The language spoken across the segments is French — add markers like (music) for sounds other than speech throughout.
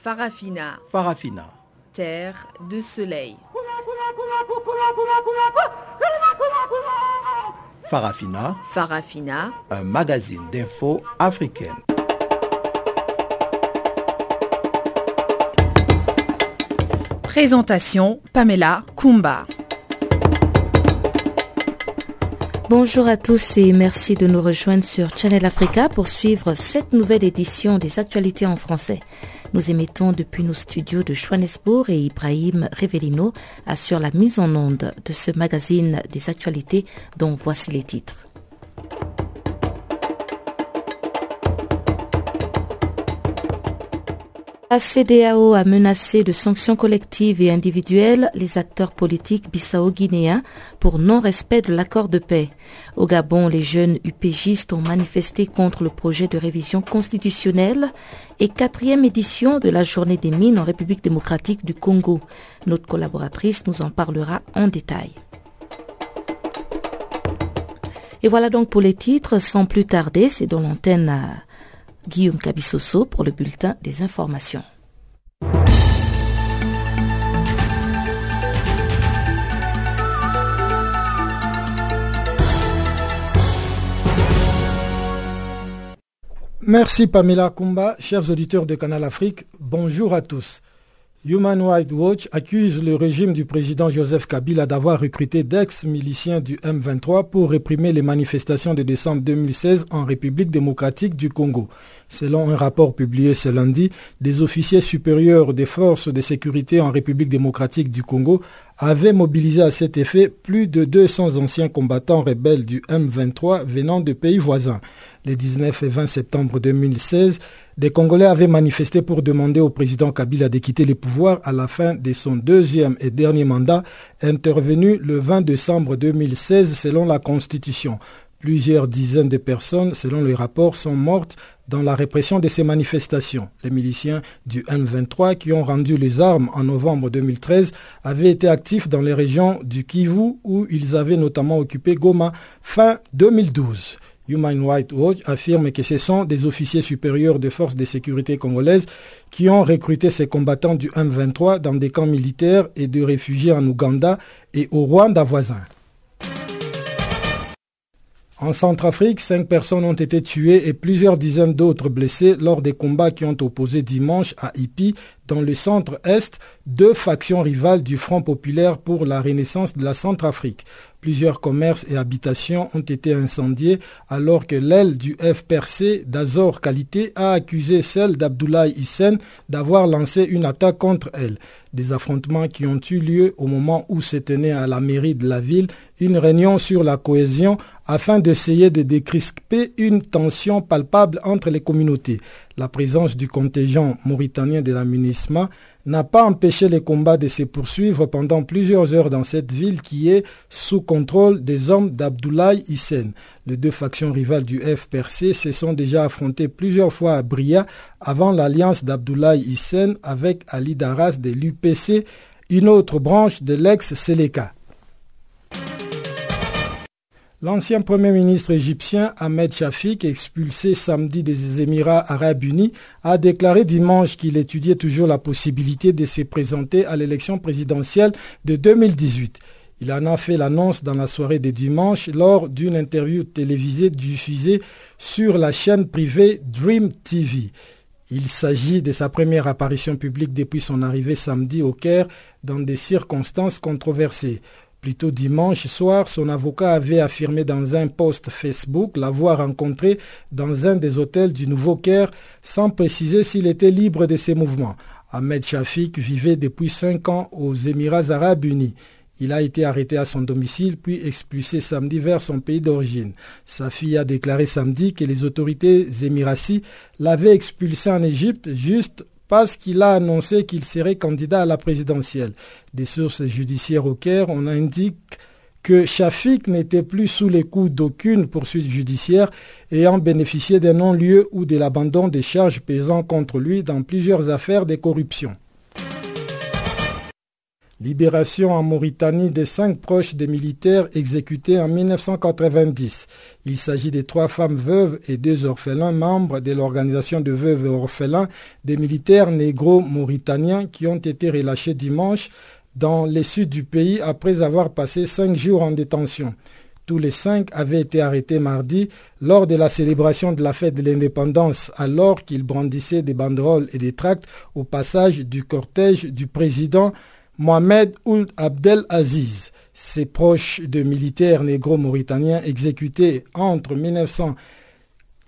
Farafina. Farafina. Terre de soleil. Farafina. Farafina. Un magazine d'infos africaine. Présentation Pamela Kumba. Bonjour à tous et merci de nous rejoindre sur Channel Africa pour suivre cette nouvelle édition des actualités en français. Nous émettons depuis nos studios de Johannesburg et Ibrahim Revelino assure la mise en onde de ce magazine des actualités dont voici les titres. La CDAO a menacé de sanctions collectives et individuelles les acteurs politiques bissau-guinéens pour non-respect de l'accord de paix. Au Gabon, les jeunes UPGistes ont manifesté contre le projet de révision constitutionnelle et quatrième édition de la journée des mines en République démocratique du Congo. Notre collaboratrice nous en parlera en détail. Et voilà donc pour les titres. Sans plus tarder, c'est dans l'antenne Guillaume Cabissoso pour le bulletin des informations. Merci Pamela Kumba, chers auditeurs de Canal Afrique, bonjour à tous. Human Rights Watch accuse le régime du président Joseph Kabila d'avoir recruté d'ex-miliciens du M23 pour réprimer les manifestations de décembre 2016 en République démocratique du Congo. Selon un rapport publié ce lundi, des officiers supérieurs des forces de sécurité en République démocratique du Congo avaient mobilisé à cet effet plus de 200 anciens combattants rebelles du M23 venant de pays voisins. Les 19 et 20 septembre 2016, des Congolais avaient manifesté pour demander au président Kabila de quitter les pouvoirs à la fin de son deuxième et dernier mandat, intervenu le 20 décembre 2016 selon la Constitution. Plusieurs dizaines de personnes, selon les rapports, sont mortes dans la répression de ces manifestations. Les miliciens du M23 qui ont rendu les armes en novembre 2013 avaient été actifs dans les régions du Kivu où ils avaient notamment occupé Goma fin 2012. Human Rights Watch affirme que ce sont des officiers supérieurs des forces de sécurité congolaises qui ont recruté ces combattants du M23 dans des camps militaires et de réfugiés en Ouganda et au Rwanda voisin. En Centrafrique, cinq personnes ont été tuées et plusieurs dizaines d'autres blessées lors des combats qui ont opposé dimanche à Ipi, dans le centre-est, deux factions rivales du Front populaire pour la renaissance de la Centrafrique. Plusieurs commerces et habitations ont été incendiés alors que l'aile du FPRC d'Azor Qualité a accusé celle d'Abdoulaye Hissène d'avoir lancé une attaque contre elle. Des affrontements qui ont eu lieu au moment où se tenait à la mairie de la ville une réunion sur la cohésion afin d'essayer de décrisper une tension palpable entre les communautés. La présence du contingent mauritanien de la n'a pas empêché les combats de se poursuivre pendant plusieurs heures dans cette ville qui est sous contrôle des hommes d'Abdoulaye Hissène. Les deux factions rivales du FPRC se sont déjà affrontées plusieurs fois à Bria avant l'alliance d'Abdoulaye Hissène avec Ali Daras de l'UPC, une autre branche de l'ex-Seleka. L'ancien Premier ministre égyptien Ahmed Shafik, expulsé samedi des Émirats arabes unis, a déclaré dimanche qu'il étudiait toujours la possibilité de se présenter à l'élection présidentielle de 2018. Il en a fait l'annonce dans la soirée de dimanche lors d'une interview télévisée diffusée sur la chaîne privée Dream TV. Il s'agit de sa première apparition publique depuis son arrivée samedi au Caire dans des circonstances controversées. Plus tôt dimanche soir, son avocat avait affirmé dans un post Facebook l'avoir rencontré dans un des hôtels du Nouveau Caire sans préciser s'il était libre de ses mouvements. Ahmed Shafik vivait depuis cinq ans aux Émirats arabes unis. Il a été arrêté à son domicile puis expulsé samedi vers son pays d'origine. Sa fille a déclaré samedi que les autorités émiraties l'avaient expulsé en Égypte juste parce qu'il a annoncé qu'il serait candidat à la présidentielle. Des sources judiciaires au Caire, on indique que Shafik n'était plus sous les coups d'aucune poursuite judiciaire ayant bénéficié d'un non-lieu ou de l'abandon des charges pesant contre lui dans plusieurs affaires de corruption. Libération en Mauritanie des cinq proches des militaires exécutés en 1990. Il s'agit des trois femmes veuves et deux orphelins membres de l'organisation de veuves et orphelins des militaires négro-mauritaniens qui ont été relâchés dimanche dans les sud du pays après avoir passé cinq jours en détention. Tous les cinq avaient été arrêtés mardi lors de la célébration de la fête de l'indépendance alors qu'ils brandissaient des banderoles et des tracts au passage du cortège du président Mohamed Ould Abdel Aziz. Ses proches de militaires négro-mauritaniens exécutés entre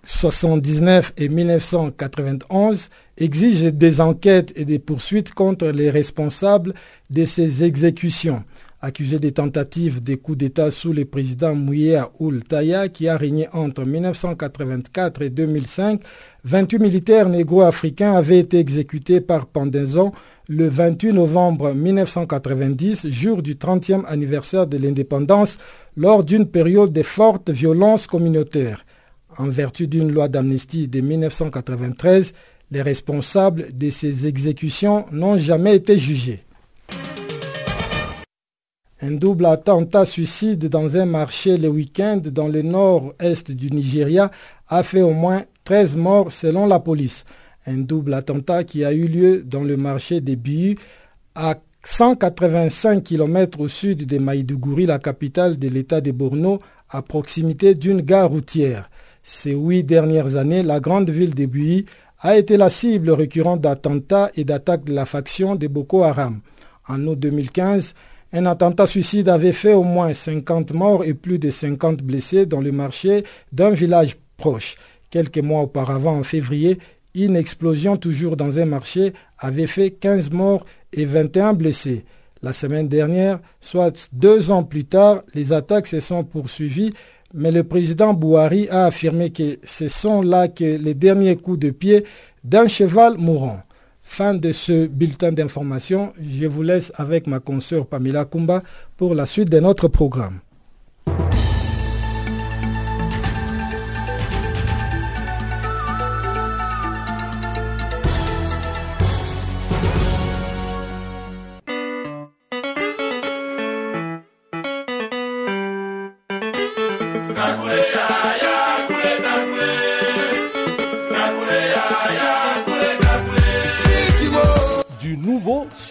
1979 et 1991 exigent des enquêtes et des poursuites contre les responsables de ces exécutions. Accusé des tentatives des coups d'État sous le président Mouya Ould Taya qui a régné entre 1984 et 2005, 28 militaires négro-africains avaient été exécutés par pendaison le 28 novembre 1990, jour du 30e anniversaire de l'indépendance, lors d'une période de fortes violences communautaires. En vertu d'une loi d'amnistie de 1993, les responsables de ces exécutions n'ont jamais été jugés. Un double attentat suicide dans un marché le week-end dans le nord-est du Nigeria a fait au moins 13 morts selon la police un double attentat qui a eu lieu dans le marché des Billes à 185 km au sud de Maïdougouri, la capitale de l'État de Borno, à proximité d'une gare routière. Ces huit dernières années, la grande ville de Buyi a été la cible récurrente d'attentats et d'attaques de la faction de Boko Haram. En août 2015, un attentat suicide avait fait au moins 50 morts et plus de 50 blessés dans le marché d'un village proche. Quelques mois auparavant, en février, une explosion toujours dans un marché avait fait 15 morts et 21 blessés. La semaine dernière, soit deux ans plus tard, les attaques se sont poursuivies, mais le président Bouhari a affirmé que ce sont là que les derniers coups de pied d'un cheval mourant. Fin de ce bulletin d'information. Je vous laisse avec ma consoeur Pamela Kumba pour la suite de notre programme.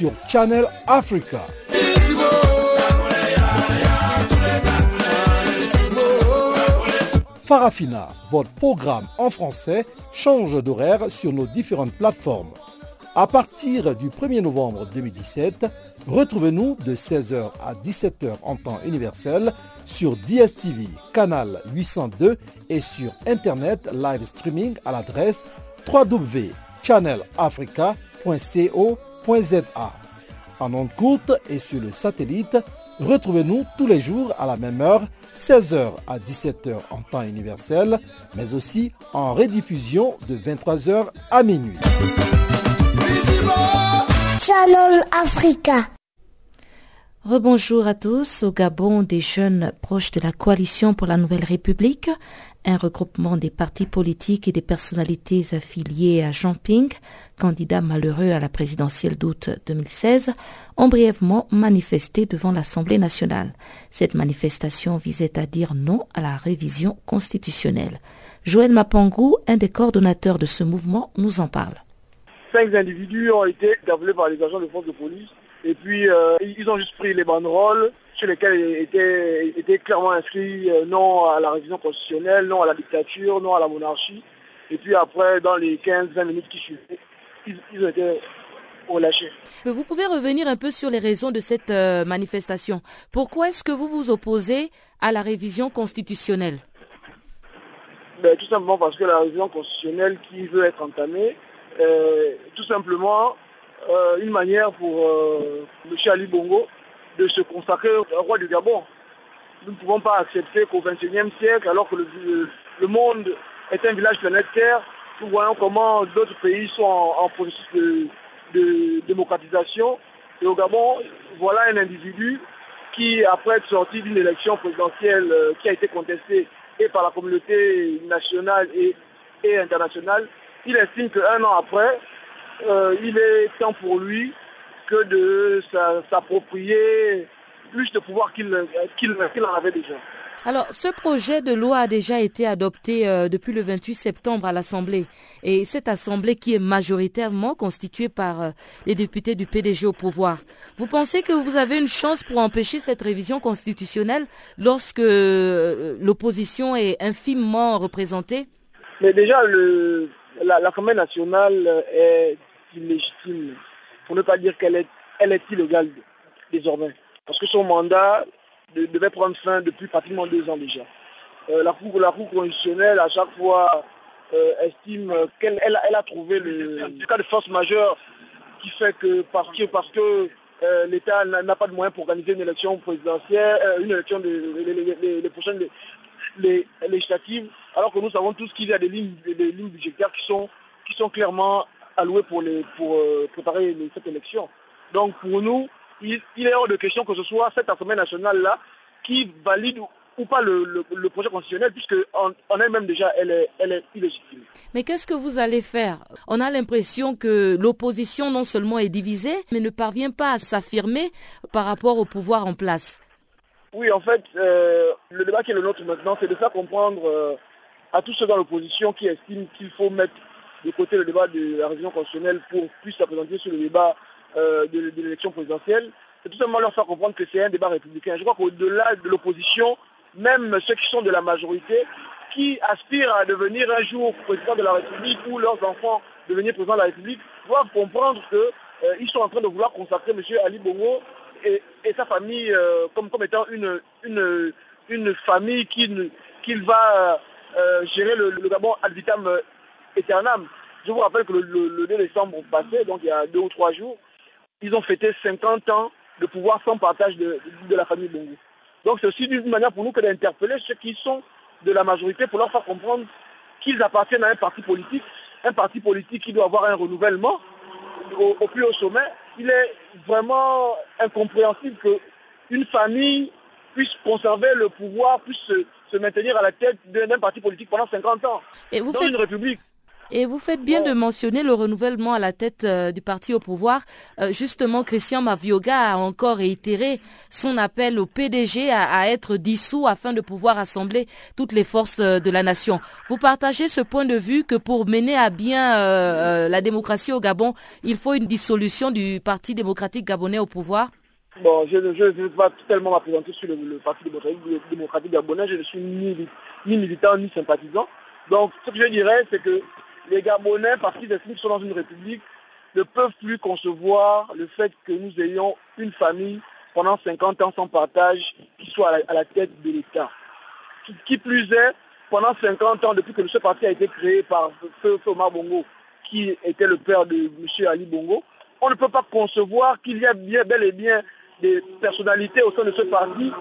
Sur Channel Africa. Farafina, votre programme en français, change d'horaire sur nos différentes plateformes. À partir du 1er novembre 2017, retrouvez-nous de 16h à 17h en temps universel sur DSTV, canal 802 et sur Internet live streaming à l'adresse www.channelafrica.co en ondes courte et sur le satellite, retrouvez-nous tous les jours à la même heure, 16h à 17h en temps universel, mais aussi en rediffusion de 23h à minuit. Rebonjour à tous. Au Gabon, des jeunes proches de la coalition pour la Nouvelle République un regroupement des partis politiques et des personnalités affiliées à Jean Ping, candidat malheureux à la présidentielle d'août 2016, ont brièvement manifesté devant l'Assemblée nationale. Cette manifestation visait à dire non à la révision constitutionnelle. Joël Mapangou, un des coordonnateurs de ce mouvement, nous en parle. Cinq individus ont été interpellés par les agents de force de police et puis euh, ils ont juste pris les banderoles sur lesquels était, était clairement inscrit euh, non à la révision constitutionnelle, non à la dictature, non à la monarchie. Et puis après, dans les 15-20 minutes qui suivaient, ils, ont été relâchés. Vous pouvez revenir un peu sur les raisons de cette euh, manifestation. Pourquoi est-ce que vous vous opposez à la révision constitutionnelle? Ben, Tout simplement parce que la révision constitutionnelle qui veut être entamée, euh, tout simplement une manière pour M. Ali Bongo de se consacrer au roi du Gabon. Nous ne pouvons pas accepter qu'au XXIe siècle, alors que le, monde est un village planétaire, nous voyons comment d'autres pays sont en, processus de, démocratisation. Et au Gabon, voilà un individu qui, après être sorti d'une élection présidentielle euh, qui a été contestée et par la communauté nationale et, internationale, il estime qu'un an après, euh, il est temps pour lui que de s'approprier plus de pouvoir qu'il en avait déjà. Alors, ce projet de loi a déjà été adopté euh, depuis le 28 septembre à l'Assemblée. Et cette Assemblée qui est majoritairement constituée par euh, les députés du PDG au pouvoir. Vous pensez que vous avez une chance pour empêcher cette révision constitutionnelle lorsque euh, l'opposition est infimement représentée? Mais déjà, l'Assemblée nationale est illégitime, pour ne pas dire qu'elle est, elle est illégale désormais. Parce que son mandat devait prendre fin depuis pratiquement deux ans déjà. Euh, la, cour, la constitutionnelle, à chaque fois, euh, estime qu'elle elle, a trouvé le, cas de force majeure qui fait que parce que, parce que euh, l'État n'a pas de moyens pour organiser une élection présidentielle, une élection des les, prochaines législatives, alors que nous savons tous qu'il y a des lignes, des, lignes budgétaires qui sont, qui sont clairement allouées pour, les, pour préparer cette élection. Donc pour nous, il, est hors de question que ce soit cette Assemblée nationale-là qui valide ou pas le, projet constitutionnel, puisque en, elle-même déjà, elle est, elle est illégitime. Mais qu'est-ce que vous allez faire? On a l'impression que l'opposition non seulement est divisée, mais ne parvient pas à s'affirmer par rapport au pouvoir en place. Oui, en fait, euh, le débat qui est le nôtre maintenant, c'est de faire comprendre euh, à tous ceux dans l'opposition qui estiment qu'il faut mettre de côté le débat de la révision constitutionnelle pour plus se présenter sur le débat euh, de, l'élection présidentielle, c'est tout simplement leur faire comprendre que c'est un débat républicain. Je crois qu'au-delà de l'opposition, même ceux qui sont de la majorité, qui aspirent à devenir un jour président de la République ou leurs enfants devenir président de la République, doivent comprendre qu'ils sont en train de vouloir consacrer M. Ali Bongo et, sa famille euh, comme, étant une, une, une famille qu'il va gérer le, Gabon ad vitam aeternam. Je vous rappelle que le, le, 2 décembre passé, donc il y a deux ou trois jours, ils ont fêté 50 ans de pouvoir sans partage de, la famille Bongo. Donc c'est aussi une manière pour nous que d'interpeller ceux qui sont de la majorité pour leur faire comprendre qu'ils appartiennent à un parti politique, un parti politique qui doit avoir un renouvellement au, plus haut sommet. Il est vraiment incompréhensible qu'une famille puisse conserver le pouvoir, puisse se, maintenir à la tête d'un parti politique pendant 50 ans. Et vous dans une république. Et vous faites bien de mentionner le renouvellement à la tête euh, du parti au pouvoir. Euh, justement, Christian Mavioga a encore réitéré son appel au PDG à, être dissous afin de pouvoir assembler toutes les forces euh, de la nation. Vous partagez ce point de vue que pour mener à bien la démocratie au Gabon, il faut une dissolution du Parti démocratique gabonais au pouvoir? Bon, je ne vais pas tellement m'appréhender sur le, Parti démocratique, gabonais. Je ne suis ni, ni militant ni sympathisant. Donc, ce que je dirais, c'est que les Gabonais, parce qu'ils estiment qu'ils sont dans une république, ne peuvent plus concevoir le fait que nous ayons une famille pendant 50 ans sans partage qui soit à la, tête de l'État. Qui, plus est, pendant 50 ans, depuis que ce parti a été créé par Omar Bongo, qui était le père de M. Ali Bongo, on ne peut pas concevoir qu'il y a bien, bel et bien des personnalités au sein de ce parti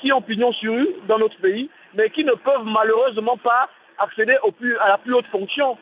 qui ont pignon sur eux dans notre pays, mais qui ne peuvent malheureusement pas accéder à la plus haute fonction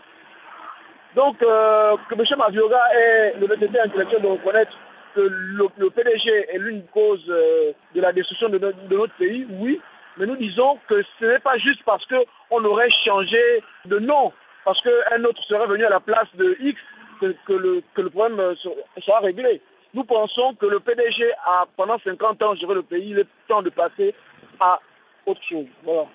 donc, euh, que M. Mavioga ait l'honnêteté intellectuelle de reconnaître que le, PDG est l'une cause euh, de la destruction de notre, pays, oui, mais nous disons que ce n'est pas juste parce qu'on aurait changé de nom, parce qu'un autre serait venu à la place de X que, le, problème euh, sera réglé. Nous pensons que le PDG a pendant 50 ans géré le pays, il est temps de passer à autre chose. Voilà.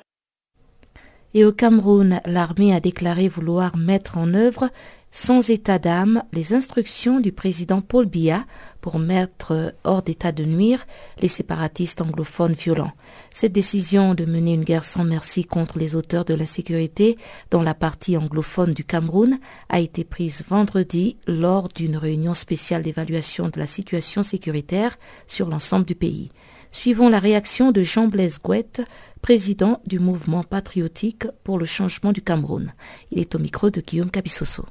Et au Cameroun, l'armée a déclaré vouloir mettre en œuvre sans état d'âme les instructions du président Paul Biya pour mettre hors d'état de nuire les séparatistes anglophones violents. Cette décision de mener une guerre sans merci contre les auteurs de la sécurité dans la partie anglophone du Cameroun a été prise vendredi lors d'une réunion spéciale d'évaluation de la situation sécuritaire sur l'ensemble du pays. Suivons la réaction de Jean-Blaise Gouette, président du mouvement patriotique pour le changement du Cameroun. Il est au micro de Guillaume Cabissoso.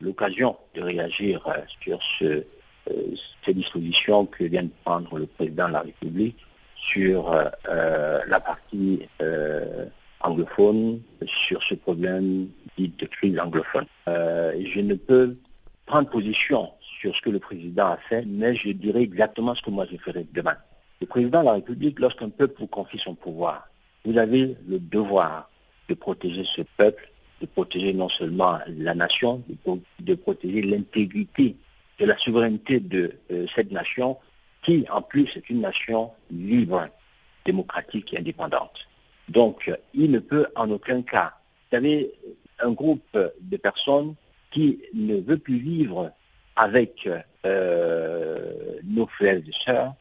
L'occasion de réagir euh, sur euh, ces dispositions que vient de prendre le président de la République sur euh, la partie anglophone, sur ce problème dit de crise anglophone. je ne peux prendre position sur ce que le président a fait, mais je dirais exactement ce que moi je ferai demain. Le président de la République, lorsqu'un peuple vous confie son pouvoir, vous avez le devoir de protéger ce peuple, de protéger non seulement la nation, de, protéger l'intégrité de la souveraineté de euh, cette nation qui, en plus, est une nation libre, démocratique et indépendante. Donc, il ne peut en aucun cas, vous savez, un groupe de personnes qui ne veut plus vivre avec euh, nos frères et sœurs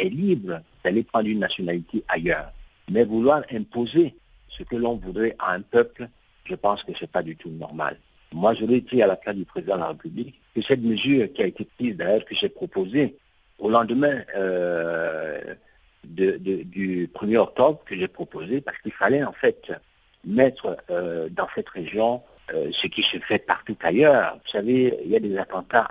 est libre d'aller prendre une nationalité ailleurs. Mais vouloir imposer ce que l'on voudrait à un peuple, je pense que ce n'est pas du tout normal. Moi, je l'ai été à la place du président de la République que cette mesure qui a été prise, d'ailleurs, que j'ai proposée au lendemain euh, du 1er octobre, que j'ai proposé, parce qu'il fallait en fait mettre euh, dans cette région euh, ce qui se fait partout ailleurs. Vous savez, il y a des attentats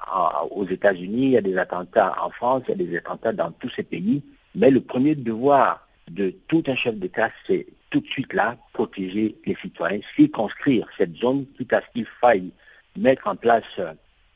aux États-Unis, il y a des attentats en France, il y a des attentats dans tous ces pays. Mais le premier devoir de tout un chef d'État, c'est tout de suite là, protéger les citoyens, circonscrire cette zone, quitte à ce qu'il faille mettre en place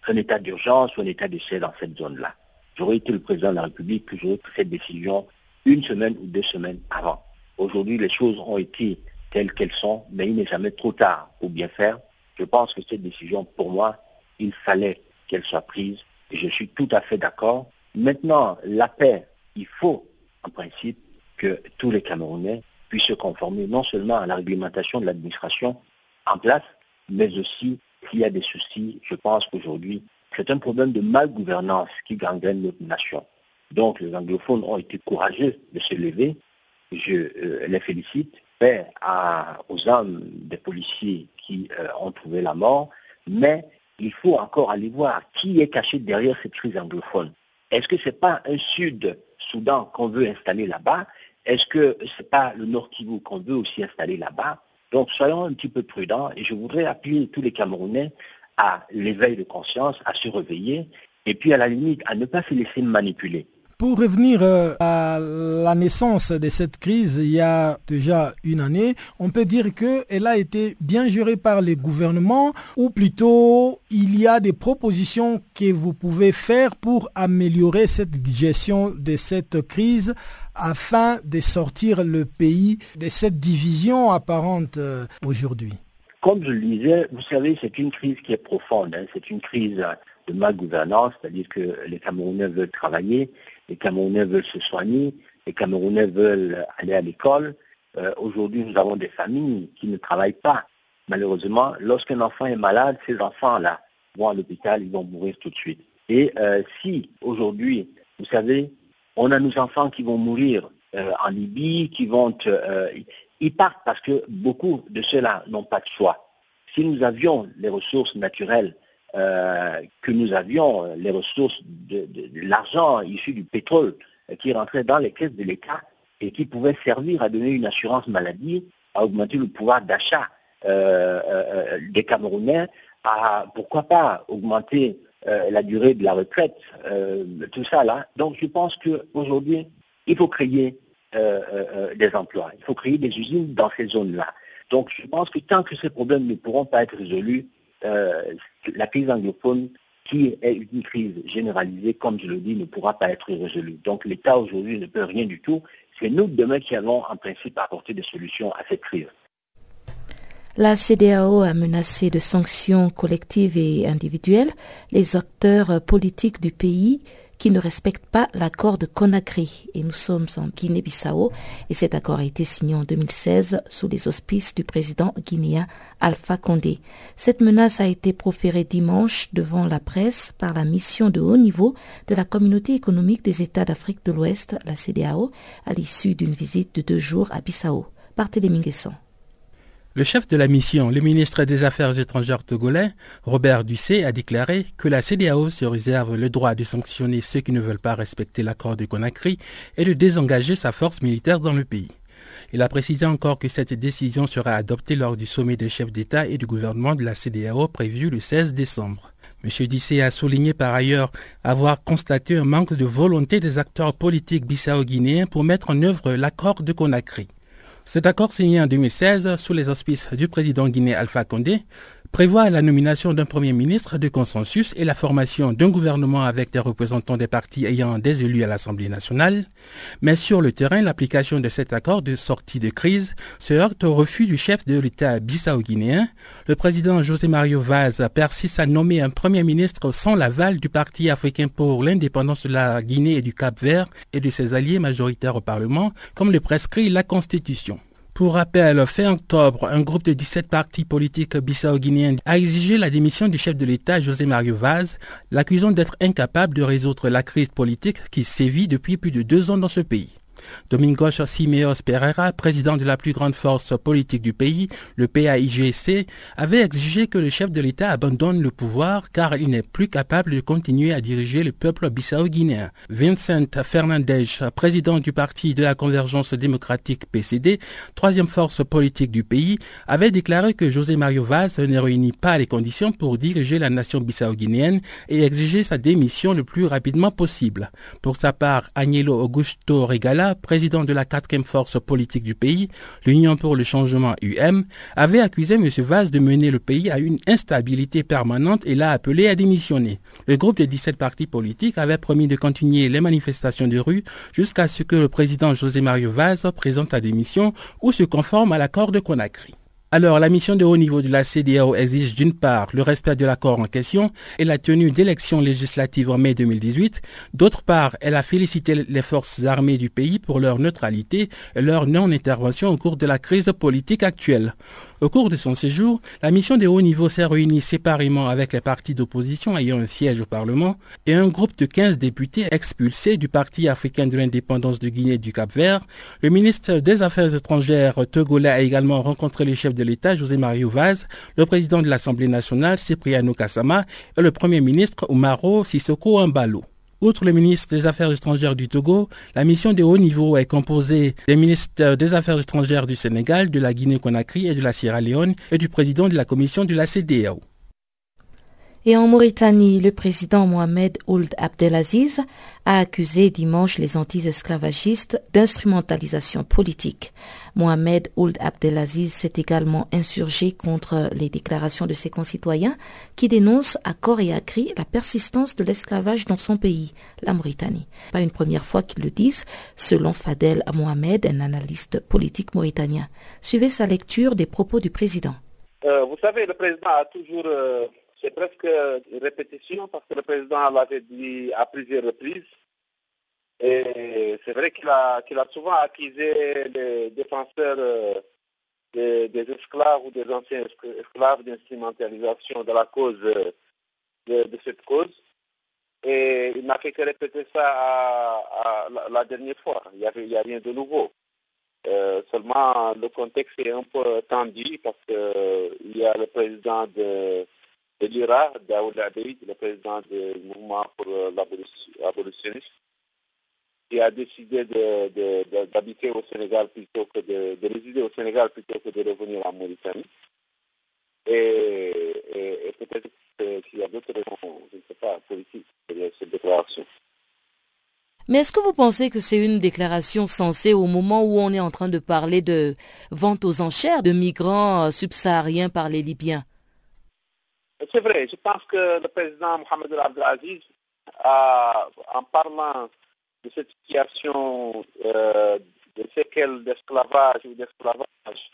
un état d'urgence ou un état de siège dans cette zone-là. J'aurais été le président de la République, que j'aurais pris cette décision une semaine ou deux semaines avant. Aujourd'hui, les choses ont été telles qu'elles sont, mais il n'est jamais trop tard pour bien faire. Je pense que cette décision, pour moi, il fallait qu'elle soit prise et je suis tout à fait d'accord. Maintenant, la paix, il faut, en principe, que tous les Camerounais puissent se conformer non seulement à la réglementation de l'administration en place, mais aussi s'il y a des soucis, je pense qu'aujourd'hui, c'est un problème de mal-gouvernance qui gangrène notre nation. Donc les anglophones ont été courageux de se lever. Je euh, les félicite. Paix aux âmes des policiers qui euh, ont trouvé la mort. Mais il faut encore aller voir qui est caché derrière cette crise anglophone. Est-ce que ce n'est pas un Sud-Soudan qu'on veut installer là-bas? Est-ce que ce n'est pas le Nord Kivu qu'on veut aussi installer là-bas? Donc soyons un petit peu prudents et je voudrais appeler tous les Camerounais à l'éveil de conscience, à se réveiller et puis à la limite à ne pas se laisser manipuler. Pour revenir euh, à la naissance de cette crise il y a déjà une année, on peut dire qu'elle a été bien gérée par les gouvernements ou plutôt il y a des propositions que vous pouvez faire pour améliorer cette gestion de cette crise afin de sortir le pays de cette division apparente euh, aujourd'hui. Comme je le disais, vous savez, c'est une crise qui est profonde. Hein. C'est une crise de mal gouvernance, c'est-à-dire que les Camerounais veulent travailler, les Camerounais veulent se soigner, les Camerounais veulent aller à l'école. Euh, aujourd'hui, nous avons des familles qui ne travaillent pas. Malheureusement, lorsqu'un enfant est malade, ces enfants-là vont à l'hôpital, ils vont mourir tout de suite. Et euh, si aujourd'hui, vous savez, on a nos enfants qui vont mourir euh, en Libye, qui vont ils partent parce que beaucoup de ceux-là n'ont pas de choix. Si nous avions les ressources naturelles euh, que nous avions, les ressources de, l'argent issu du pétrole euh, qui rentrait dans les caisses de l'État et qui pouvait servir à donner une assurance maladie, à augmenter le pouvoir d'achat euh, des Camerounais, à pourquoi pas augmenter la durée de la retraite, tout ça là. Donc je pense qu'aujourd'hui, il faut créer euh, euh, euh, des emplois. Il faut créer des usines dans ces zones-là. Donc je pense que tant que ces problèmes ne pourront pas être résolus, la crise anglophone, qui est une crise généralisée, comme je le dis, ne pourra pas être résolue. Donc l'État aujourd'hui ne peut rien du tout. C'est nous demain qui allons en principe apporter des solutions à cette crise. La CDAO a menacé de sanctions collectives et individuelles les acteurs politiques du pays qui ne respectent pas l'accord de Conakry. Et nous sommes en Guinée-Bissau et cet accord a été signé en 2016 sous les auspices du président guinéen Alpha Condé. Cette menace a été proférée dimanche devant la presse par la mission de haut niveau de la communauté économique des États d'Afrique de l'Ouest, la CDAO, à l'issue d'une visite de deux jours à Bissau. Barthélémy Guesson. Le chef de la mission, le ministre des Affaires étrangères togolais, Robert Ducé, a déclaré que la CDAO se réserve le droit de sanctionner ceux qui ne veulent pas respecter l'accord de Conakry et de désengager sa force militaire dans le pays. Il a précisé encore que cette décision sera adoptée lors du sommet des chefs d'État et du gouvernement de la CDAO prévu le 16 décembre. M. Dissé a souligné par ailleurs avoir constaté un manque de volonté des acteurs politiques bissau-guinéens pour mettre en œuvre l'accord de Conakry. Cet accord signé en 2016 sous les auspices du président guinéen Alpha Condé prévoit la nomination d'un Premier ministre de consensus et la formation d'un gouvernement avec des représentants des partis ayant des élus à l'Assemblée nationale. Mais sur le terrain, l'application de cet accord de sortie de crise se heurte au refus du chef de l'État bissau-guinéen. Le président José Mario Vaz persiste à nommer un Premier ministre sans l'aval du Parti africain pour l'indépendance de la Guinée et du Cap-Vert et de ses alliés majoritaires au Parlement, comme le prescrit la Constitution. Pour rappel, fin octobre, un groupe de 17 partis politiques bissau-guinéens a exigé la démission du chef de l'État José Mario Vaz, l'accusant d'être incapable de résoudre la crise politique qui sévit depuis plus de deux ans dans ce pays. Domingos Simeos Pereira, président de la plus grande force politique du pays, le PAIGC, avait exigé que le chef de l'État abandonne le pouvoir car il n'est plus capable de continuer à diriger le peuple bissau-guinéen. Vincent Fernandez, président du parti de la Convergence démocratique PCD, troisième force politique du pays, avait déclaré que José Mario Vaz ne réunit pas les conditions pour diriger la nation bissau-guinéenne et exiger sa démission le plus rapidement possible. Pour sa part, Agnello Augusto Regala, président de la quatrième force politique du pays, l'Union pour le changement UM, avait accusé M. Vaz de mener le pays à une instabilité permanente et l'a appelé à démissionner. Le groupe des 17 partis politiques avait promis de continuer les manifestations de rue jusqu'à ce que le président José Mario Vaz présente sa démission ou se conforme à l'accord de Conakry. Alors, la mission de haut niveau de la CDAO exige d'une part le respect de l'accord en question et la tenue d'élections législatives en mai 2018. D'autre part, elle a félicité les forces armées du pays pour leur neutralité et leur non-intervention au cours de la crise politique actuelle. Au cours de son séjour, la mission de haut niveau s'est réunie séparément avec les partis d'opposition ayant un siège au Parlement et un groupe de 15 députés expulsés du Parti africain de l'indépendance de Guinée du Cap-Vert. Le ministre des Affaires étrangères togolais a également rencontré les chefs de l'État José Mario Vaz, le président de l'Assemblée nationale Cipriano Kassama et le premier ministre Umaro Sissoko Ambalo. Outre le ministre des Affaires étrangères du Togo, la mission de haut niveau est composée des ministres des Affaires étrangères du Sénégal, de la Guinée-Conakry et de la Sierra Leone et du président de la commission de la CDAO. Et en Mauritanie, le président Mohamed Ould Abdelaziz a accusé dimanche les anti-esclavagistes d'instrumentalisation politique. Mohamed Ould Abdelaziz s'est également insurgé contre les déclarations de ses concitoyens qui dénoncent à corps et à cri la persistance de l'esclavage dans son pays, la Mauritanie. Pas une première fois qu'ils le disent, selon Fadel Mohamed, un analyste politique mauritanien. Suivez sa lecture des propos du président. Euh, vous savez, le président a toujours... Euh, c'est presque une répétition parce que le président l'avait dit à plusieurs reprises. Et c'est vrai qu'il a, qu'il a souvent accusé les défenseurs euh, des, esclaves ou des anciens esclaves d'instrumentalisation de la cause de, cette cause. Et il n'a fait que répéter ça à, la, dernière fois. Il n'y a, rien de nouveau. Euh, seulement le contexte est un peu tendu parce qu'il y a le président de, de l'IRA, Daoud Abeid, le président du mouvement pour euh, l'abolitionnisme, qui a décidé d'habiter au Sénégal plutôt que de, résider au Sénégal plutôt que de revenir en Mauritanie. Et, peut-être qu'il y a d'autres raisons, je ne sais pas, politiques derrière cette déclaration. Mais est-ce que vous pensez que c'est une déclaration censée au moment où on est en train de parler de vente aux enchères de migrants euh, subsahariens par les Libyens? C'est vrai, je pense que le président Mohamed Abdelaziz, en parlant de cette situation euh, de séquelles d'esclavage ou d'esclavage,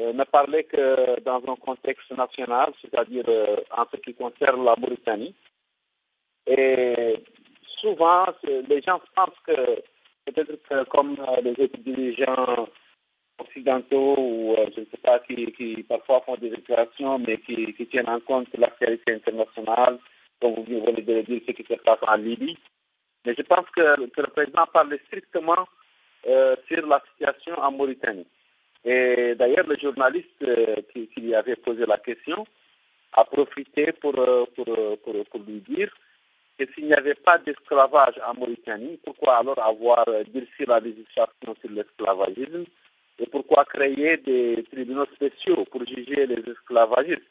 euh, ne parlait que dans un contexte national, c'est-à-dire euh, en ce qui concerne la Mauritanie. Et souvent, les gens pensent que peut-être que comme les autres dirigeants occidentaux ou euh, je ne sais pas, qui, parfois font des déclarations, mais qui, tiennent en compte l'actualité internationale, comme vous venez de le dire, ce qui se passe en Libye. Mais je pense que, le président parle strictement euh, sur la situation en Mauritanie. Et d'ailleurs, le journaliste euh, qui, lui avait posé la question a profité pour, pour, lui dire que s'il n'y avait pas d'esclavage en Mauritanie, pourquoi alors avoir durci la législation sur l'esclavagisme? Et pourquoi créer des tribunaux spéciaux pour juger les esclavagistes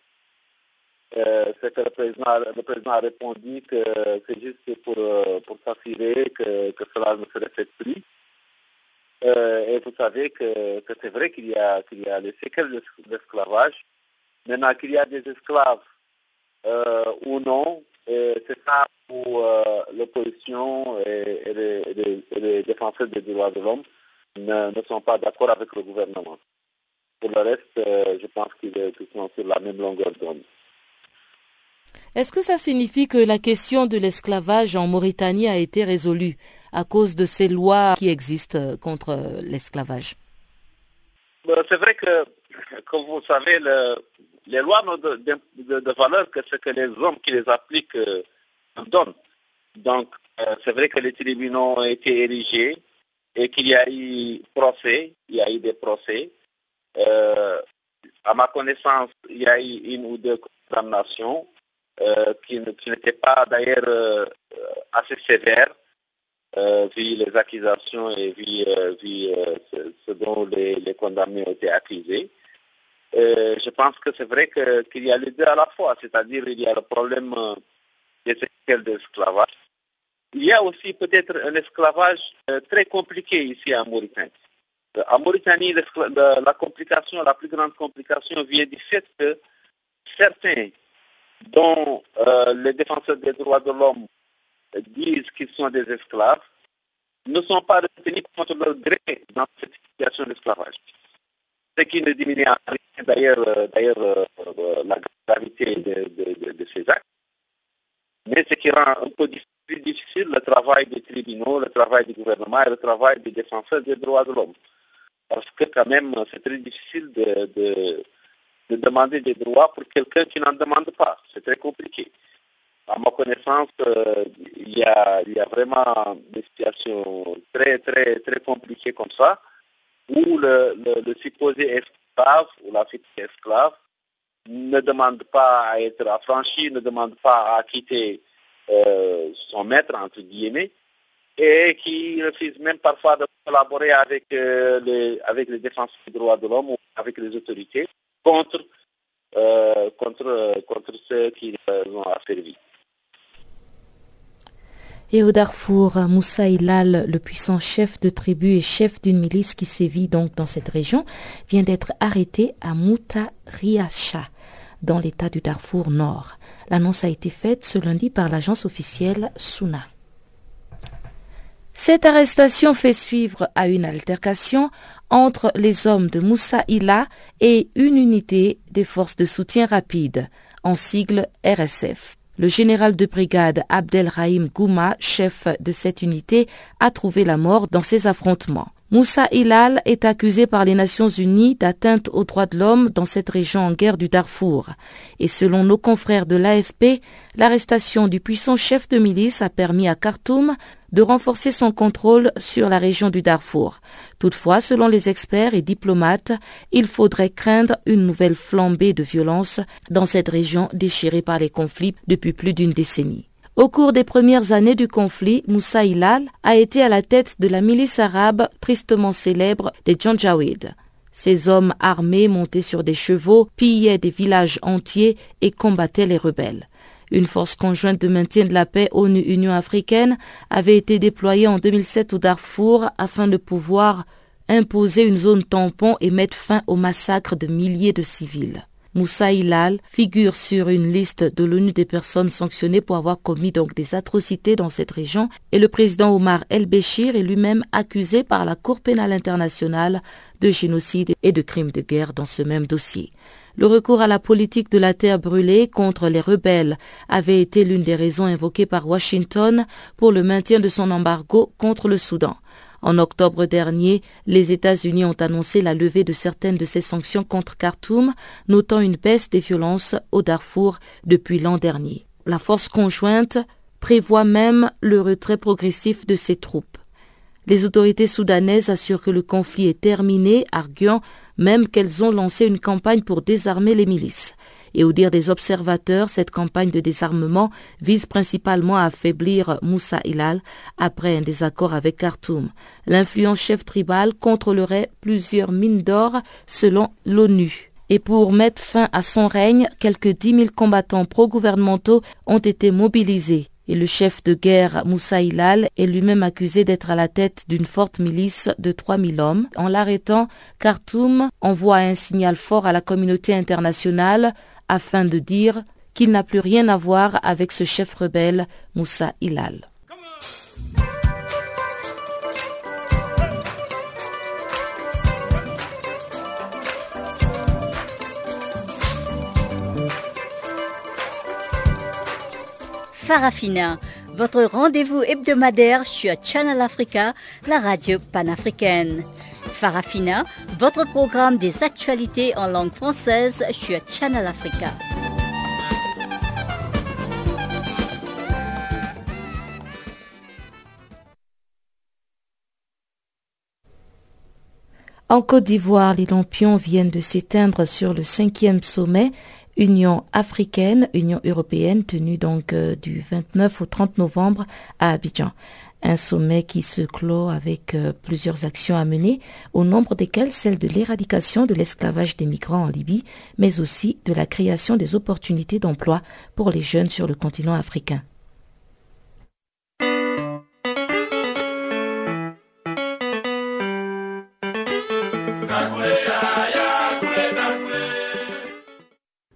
euh, C'est que le président, a répondu que c'est juste pour, euh, pour s'assurer que, cela ne se répète plus. et vous savez que, c'est vrai qu'il y a, y a les séquelles d'esclavage. Maintenant qu'il y a des esclaves ou non, c'est ça où l'opposition et, les, défenseurs des droits de l'homme ne, sont pas d'accord avec le gouvernement. Pour le reste, je pense qu'ils sont sur la même longueur d'onde. Est-ce que ça signifie que la question de l'esclavage en Mauritanie a été résolue à cause de ces lois qui existent contre l'esclavage? Ben, C'est vrai que, comme vous savez, les lois de, valeur que ce que les hommes qui les appliquent euh, donnent. Donc, euh, c'est vrai que les tribunaux ont été érigés et qu'il y a eu procès, il y a eu des procès. Euh, à ma connaissance, il y a eu une ou deux condamnations qui, n'étaient pas d'ailleurs assez sévères vu les accusations et vu, ce, dont les, condamnés ont été accusés. je pense que c'est vrai qu'il y a les deux à la fois, c'est-à-dire il y a le problème des séquelles d'esclavage. Il y a aussi peut-être un esclavage très compliqué ici en Mauritanie. En Mauritanie, la complication, la plus grande complication vient du fait que certains dont les défenseurs des droits de l'homme disent qu'ils sont des esclaves, ne sont pas retenus contre leur gré dans cette situation d'esclavage. Ce qui ne diminue en rien d'ailleurs, euh, la gravité de, ces actes, mais ce qui rend un peu plus difficile le travail des tribunaux, le travail du gouvernement et le travail des défenseurs des droits de l'homme. Parce que quand même, c'est très difficile de, de demander des droits pour quelqu'un qui n'en demande pas. C'est très compliqué à ma connaissance, euh, il, y a, y a vraiment des situations très, très, très compliquées comme ça, où le, le, supposé esclave ou la supposée esclave ne demande pas à être affranchi, ne demande pas à quitter euh, son maître, entre guillemets, et qui refuse même parfois de collaborer avec, euh, les, avec les défenseurs des droits de l'homme ou avec les autorités contre, contre, contre ceux qui ont affaibli. Et au Darfour, Moussa Ilal, le puissant chef de tribu et chef d'une milice qui sévit donc dans cette région, vient d'être arrêté à Moutariacha, dans l'état du Darfour Nord. L'annonce a été faite ce lundi par l'agence officielle Suna. Cette arrestation fait suivre à une altercation entre les hommes de Moussa Ila et une unité des forces de soutien rapide, en sigle RSF. Le général de brigade Abdelrahim Gouma, chef de cette unité, a trouvé la mort dans ces affrontements. Moussa Hilal est accusé par les Nations Unies d'atteinte aux droits de l'homme dans cette région en guerre du Darfour. Et selon nos confrères de l'AFP, l'arrestation du puissant chef de milice a permis à Khartoum de renforcer son contrôle sur la région du Darfour. Toutefois, selon les experts et diplomates, il faudrait craindre une nouvelle flambée de violence dans cette région déchirée par les conflits depuis plus d'une décennie. Au cours des premières années du conflit, Moussa Hilal a été à la tête de la milice arabe tristement célèbre des Janjaweed. Ces hommes armés montés sur des chevaux pillaient des villages entiers et combattaient les rebelles. Une force conjointe de maintien de la paix ONU-Union africaine avait été déployée en 2007 au Darfour afin de pouvoir imposer une zone tampon et mettre fin au massacre de milliers de civils. Moussa Hilal figure sur une liste de l'ONU des personnes sanctionnées pour avoir commis donc des atrocités dans cette région et le président Omar El-Béchir est lui-même accusé par la Cour pénale internationale de génocide et de crimes de guerre dans ce même dossier. Le recours à la politique de la terre brûlée contre les rebelles avait été l'une des raisons invoquées par Washington pour le maintien de son embargo contre le Soudan. En octobre dernier, les États-Unis ont annoncé la levée de certaines de ces sanctions contre Khartoum, notant une baisse des violences au Darfour depuis l'an dernier. La force conjointe prévoit même le retrait progressif de ses troupes. Les autorités soudanaises assurent que le conflit est terminé, arguant même qu'elles ont lancé une campagne pour désarmer les milices. Et au dire des observateurs, cette campagne de désarmement vise principalement à affaiblir Moussa Hilal après un désaccord avec Khartoum. L'influent chef tribal contrôlerait plusieurs mines d'or selon l'ONU. Et pour mettre fin à son règne, quelques dix mille combattants pro-gouvernementaux ont été mobilisés. Et le chef de guerre Moussa Hilal est lui-même accusé d'être à la tête d'une forte milice de 3000 hommes. En l'arrêtant, Khartoum envoie un signal fort à la communauté internationale afin de dire qu'il n'a plus rien à voir avec ce chef rebelle, Moussa Hilal. Farafina, votre rendez-vous hebdomadaire sur Channel Africa, la radio panafricaine. Farafina, votre programme des actualités en langue française sur Channel Africa. En Côte d'Ivoire, les lampions viennent de s'éteindre sur le cinquième sommet Union africaine, Union européenne, tenue donc euh, du 29 au 30 novembre à Abidjan. Un sommet qui se clôt avec euh, plusieurs actions à mener, au nombre desquelles celle de l'éradication de l'esclavage des migrants en Libye, mais aussi de la création des opportunités d'emploi pour les jeunes sur le continent africain.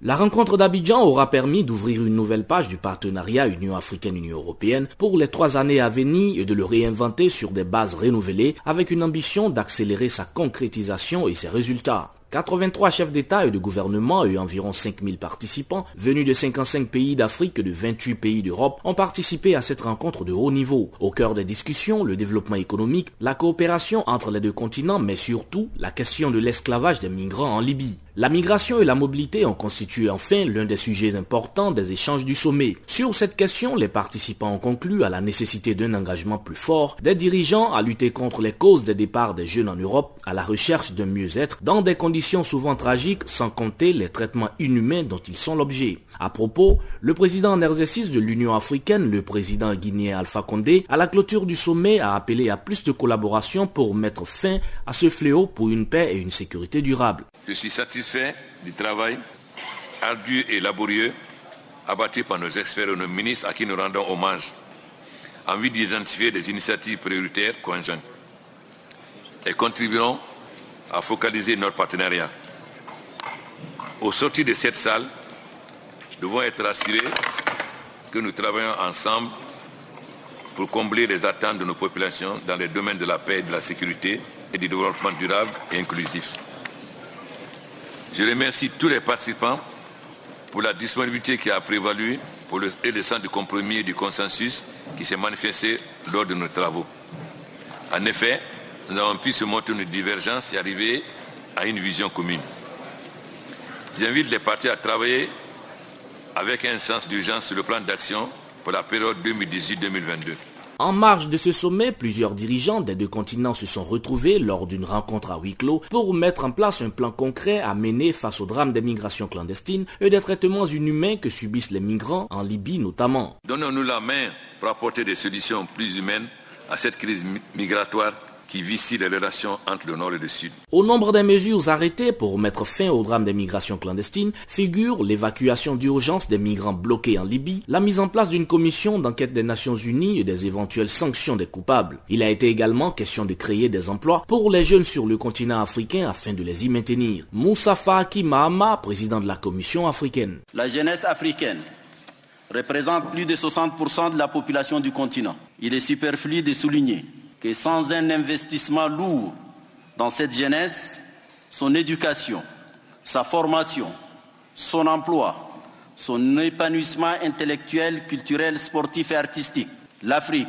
La rencontre d'Abidjan aura permis d'ouvrir une nouvelle page du partenariat Union africaine-Union européenne pour les trois années à venir et de le réinventer sur des bases renouvelées avec une ambition d'accélérer sa concrétisation et ses résultats. 83 chefs d'État et de gouvernement et environ 5000 participants venus de 55 pays d'Afrique et de 28 pays d'Europe ont participé à cette rencontre de haut niveau. Au cœur des discussions, le développement économique, la coopération entre les deux continents, mais surtout la question de l'esclavage des migrants en Libye. La migration et la mobilité ont constitué enfin l'un des sujets importants des échanges du sommet. Sur cette question, les participants ont conclu à la nécessité d'un engagement plus fort des dirigeants à lutter contre les causes des départs des jeunes en Europe, à la recherche d'un mieux-être dans des conditions souvent tragiques, sans compter les traitements inhumains dont ils sont l'objet. À propos, le président en exercice de l'Union africaine, le président guinéen Alpha Condé, à la clôture du sommet a appelé à plus de collaboration pour mettre fin à ce fléau pour une paix et une sécurité durable. Je suis du travail ardu et laborieux abattu par nos experts et nos ministres à qui nous rendons hommage en vue d'identifier des initiatives prioritaires conjointes et contribueront à focaliser notre partenariat. Au sortir de cette salle, nous devons être assurés que nous travaillons ensemble pour combler les attentes de nos populations dans les domaines de la paix, de la sécurité et du développement durable et inclusif. Je remercie tous les participants pour la disponibilité qui a prévalu pour le, et le sens du compromis et du consensus qui s'est manifesté lors de nos travaux. En effet, nous avons pu surmonter nos divergences et arriver à une vision commune. J'invite les partis à travailler avec un sens d'urgence sur le plan d'action pour la période 2018-2022. En marge de ce sommet, plusieurs dirigeants des deux continents se sont retrouvés lors d'une rencontre à huis clos pour mettre en place un plan concret à mener face au drame des migrations clandestines et des traitements inhumains que subissent les migrants en Libye notamment. Donnons-nous la main pour apporter des solutions plus humaines à cette crise migratoire qui vicie les relations entre le Nord et le Sud. Au nombre des mesures arrêtées pour mettre fin au drame des migrations clandestines figure l'évacuation d'urgence des migrants bloqués en Libye, la mise en place d'une commission d'enquête des Nations Unies et des éventuelles sanctions des coupables. Il a été également question de créer des emplois pour les jeunes sur le continent africain afin de les y maintenir. Moussa Faki Mahama, président de la Commission africaine. La jeunesse africaine représente plus de 60% de la population du continent. Il est superflu de souligner que sans un investissement lourd dans cette jeunesse, son éducation, sa formation, son emploi, son épanouissement intellectuel, culturel, sportif et artistique, l'Afrique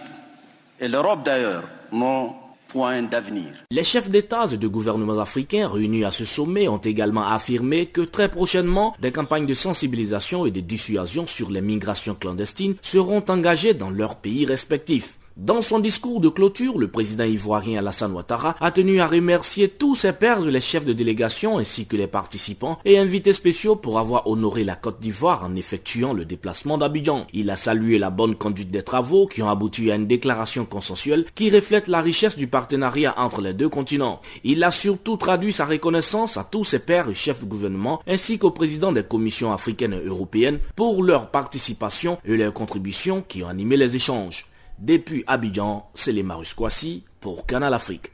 et l'Europe d'ailleurs n'ont point d'avenir. Les chefs d'État et de gouvernements africains réunis à ce sommet ont également affirmé que très prochainement, des campagnes de sensibilisation et de dissuasion sur les migrations clandestines seront engagées dans leurs pays respectifs. Dans son discours de clôture, le président ivoirien Alassane Ouattara a tenu à remercier tous ses pairs, les chefs de délégation ainsi que les participants et invités spéciaux pour avoir honoré la Côte d'Ivoire en effectuant le déplacement d'Abidjan. Il a salué la bonne conduite des travaux qui ont abouti à une déclaration consensuelle qui reflète la richesse du partenariat entre les deux continents. Il a surtout traduit sa reconnaissance à tous ses pairs et chefs de gouvernement ainsi qu'aux présidents des commissions africaines et européennes pour leur participation et leurs contributions qui ont animé les échanges. Depuis Abidjan, c'est les Marus Kwasi pour Canal Afrique.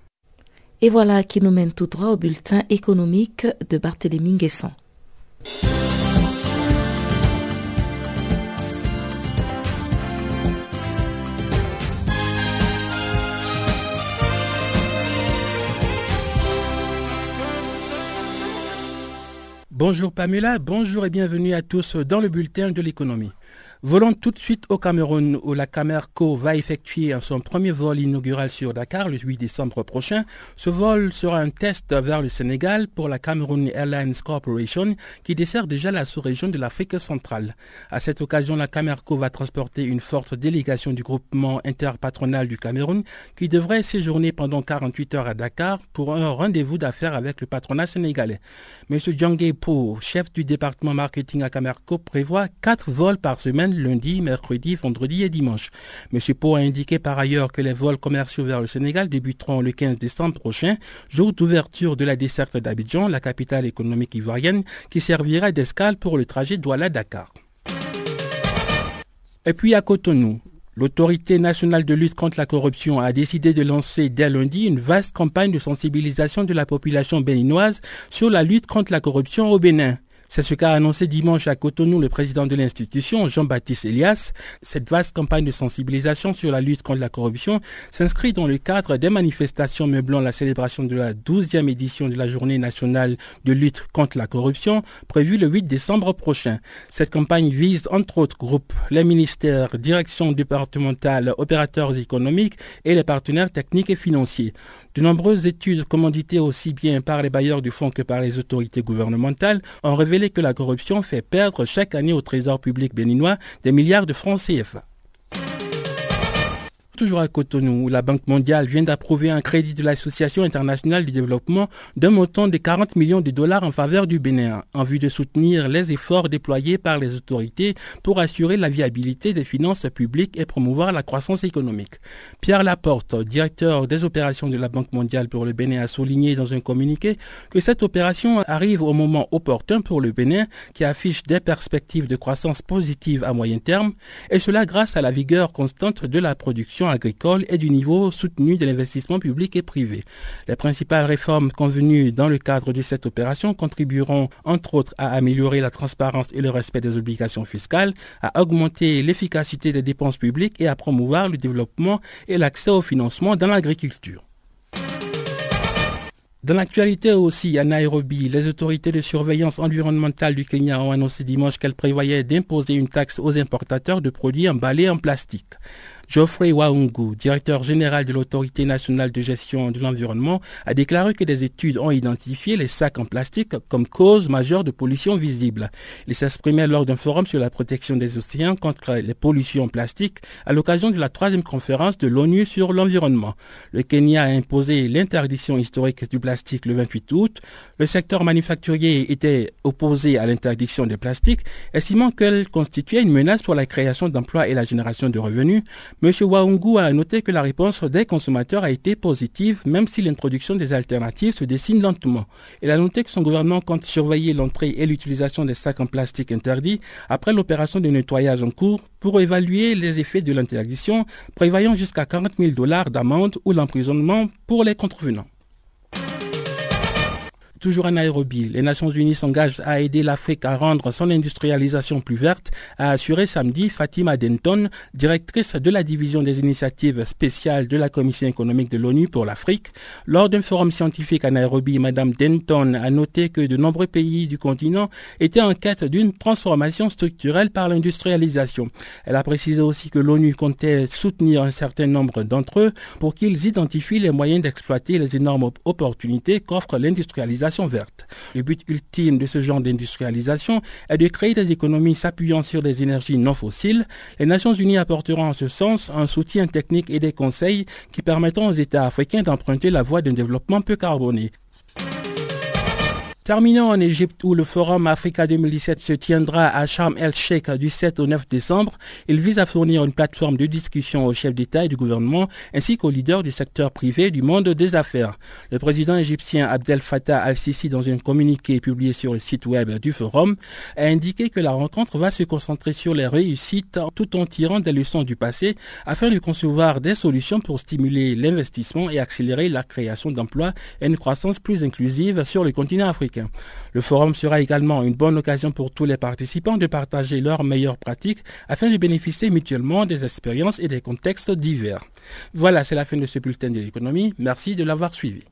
Et voilà qui nous mène tout droit au bulletin économique de Barthélémy Nguesson. Bonjour Pamela, bonjour et bienvenue à tous dans le bulletin de l'économie. Volons tout de suite au Cameroun où la Camerco va effectuer son premier vol inaugural sur Dakar le 8 décembre prochain. Ce vol sera un test vers le Sénégal pour la Cameroon Airlines Corporation qui dessert déjà la sous-région de l'Afrique centrale. À cette occasion, la Camerco va transporter une forte délégation du groupement interpatronal du Cameroun qui devrait séjourner pendant 48 heures à Dakar pour un rendez-vous d'affaires avec le patronat sénégalais. M. Djangé Po, chef du département marketing à Camerco, prévoit quatre vols par semaine lundi, mercredi, vendredi et dimanche. M. Pau a indiqué par ailleurs que les vols commerciaux vers le Sénégal débuteront le 15 décembre prochain, jour d'ouverture de la desserte d'Abidjan, la capitale économique ivoirienne, qui servira d'escale pour le trajet Douala-Dakar. Et puis à Cotonou, L'autorité nationale de lutte contre la corruption a décidé de lancer dès lundi une vaste campagne de sensibilisation de la population béninoise sur la lutte contre la corruption au Bénin. C'est ce qu'a annoncé dimanche à Cotonou le président de l'institution, Jean-Baptiste Elias. Cette vaste campagne de sensibilisation sur la lutte contre la corruption s'inscrit dans le cadre des manifestations meublant la célébration de la 12e édition de la journée nationale de lutte contre la corruption prévue le 8 décembre prochain. Cette campagne vise entre autres groupes, les ministères, directions départementales, opérateurs économiques et les partenaires techniques et financiers. De nombreuses études commanditées aussi bien par les bailleurs du fonds que par les autorités gouvernementales ont révélé que la corruption fait perdre chaque année au trésor public béninois des milliards de francs CFA. Toujours à Cotonou, la Banque mondiale vient d'approuver un crédit de l'Association internationale du développement d'un montant de 40 millions de dollars en faveur du Bénin, en vue de soutenir les efforts déployés par les autorités pour assurer la viabilité des finances publiques et promouvoir la croissance économique. Pierre Laporte, directeur des opérations de la Banque mondiale pour le Bénin, a souligné dans un communiqué que cette opération arrive au moment opportun pour le Bénin, qui affiche des perspectives de croissance positive à moyen terme, et cela grâce à la vigueur constante de la production agricole et du niveau soutenu de l'investissement public et privé. Les principales réformes convenues dans le cadre de cette opération contribueront entre autres à améliorer la transparence et le respect des obligations fiscales, à augmenter l'efficacité des dépenses publiques et à promouvoir le développement et l'accès au financement dans l'agriculture. Dans l'actualité aussi, à Nairobi, les autorités de surveillance environnementale du Kenya ont annoncé dimanche qu'elles prévoyaient d'imposer une taxe aux importateurs de produits emballés en plastique. Geoffrey Waungu, directeur général de l'autorité nationale de gestion de l'environnement, a déclaré que des études ont identifié les sacs en plastique comme cause majeure de pollution visible. Il s'exprimait lors d'un forum sur la protection des océans contre les pollutions plastiques à l'occasion de la troisième conférence de l'ONU sur l'environnement. Le Kenya a imposé l'interdiction historique du plastique le 28 août. Le secteur manufacturier était opposé à l'interdiction des plastiques, estimant qu'elle constituait une menace pour la création d'emplois et la génération de revenus. M. Waungu a noté que la réponse des consommateurs a été positive, même si l'introduction des alternatives se dessine lentement. Il a noté que son gouvernement compte surveiller l'entrée et l'utilisation des sacs en plastique interdits après l'opération de nettoyage en cours pour évaluer les effets de l'interdiction, prévoyant jusqu'à 40 000 dollars d'amende ou l'emprisonnement pour les contrevenants. Toujours à Nairobi, les Nations Unies s'engagent à aider l'Afrique à rendre son industrialisation plus verte, a assuré samedi Fatima Denton, directrice de la division des initiatives spéciales de la Commission économique de l'ONU pour l'Afrique. Lors d'un forum scientifique à Nairobi, Madame Denton a noté que de nombreux pays du continent étaient en quête d'une transformation structurelle par l'industrialisation. Elle a précisé aussi que l'ONU comptait soutenir un certain nombre d'entre eux pour qu'ils identifient les moyens d'exploiter les énormes opportunités qu'offre l'industrialisation Le but ultime de ce genre d'industrialisation est de créer des économies s'appuyant sur des énergies non fossiles. Les Nations Unies apporteront en ce sens un soutien technique et des conseils qui permettront aux États africains d'emprunter la voie d'un développement peu carboné. Terminons en Égypte où le Forum Africa 2017 se tiendra à Sharm el-Sheikh du 7 au 9 décembre. Il vise à fournir une plateforme de discussion aux chefs d'État et du gouvernement ainsi qu'aux leaders du secteur privé du monde des affaires. Le président égyptien Abdel Fattah al-Sisi, dans un communiqué publié sur le site web du Forum, a indiqué que la rencontre va se concentrer sur les réussites tout en tirant des leçons du passé afin de concevoir des solutions pour stimuler l'investissement et accélérer la création d'emplois et une croissance plus inclusive sur le continent africain. Le forum sera également une bonne occasion pour tous les participants de partager leurs meilleures pratiques afin de bénéficier mutuellement des expériences et des contextes divers. Voilà, c'est la fin de ce bulletin de l'économie. Merci de l'avoir suivi.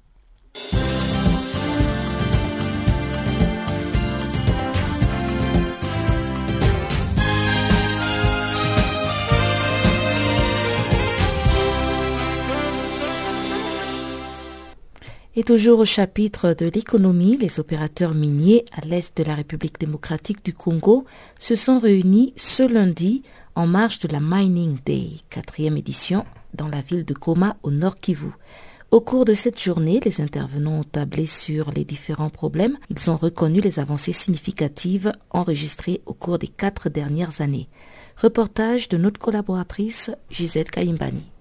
Et toujours au chapitre de l'économie, les opérateurs miniers à l'est de la République démocratique du Congo se sont réunis ce lundi en marge de la Mining Day, quatrième édition, dans la ville de Goma au nord Kivu. Au cours de cette journée, les intervenants ont tablé sur les différents problèmes. Ils ont reconnu les avancées significatives enregistrées au cours des quatre dernières années. Reportage de notre collaboratrice Gisèle Kaimbani.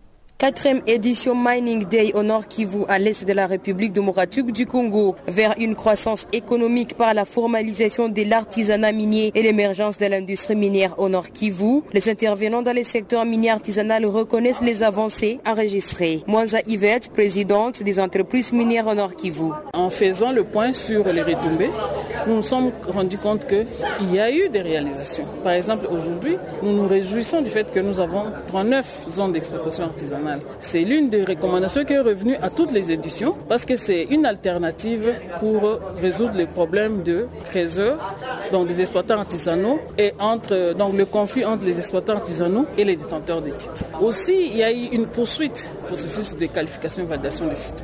Quatrième édition Mining Day au Nord Kivu à l'est de la République démocratique du Congo vers une croissance économique par la formalisation de l'artisanat minier et l'émergence de l'industrie minière au Nord Kivu. Les intervenants dans les secteurs miniers artisanal reconnaissent les avancées enregistrées. Mwanza Yvette, présidente des entreprises minières au Nord Kivu. En faisant le point sur les retombées, nous nous sommes rendus compte qu'il y a eu des réalisations. Par exemple, aujourd'hui, nous nous réjouissons du fait que nous avons 39 zones d'exploitation artisanale c'est l'une des recommandations qui est revenue à toutes les éditions parce que c'est une alternative pour résoudre les problèmes de créateurs, donc des exploitants artisanaux et entre donc le conflit entre les exploitants artisanaux et les détenteurs des titres. Aussi, il y a eu une poursuite processus de qualification et validation des sites.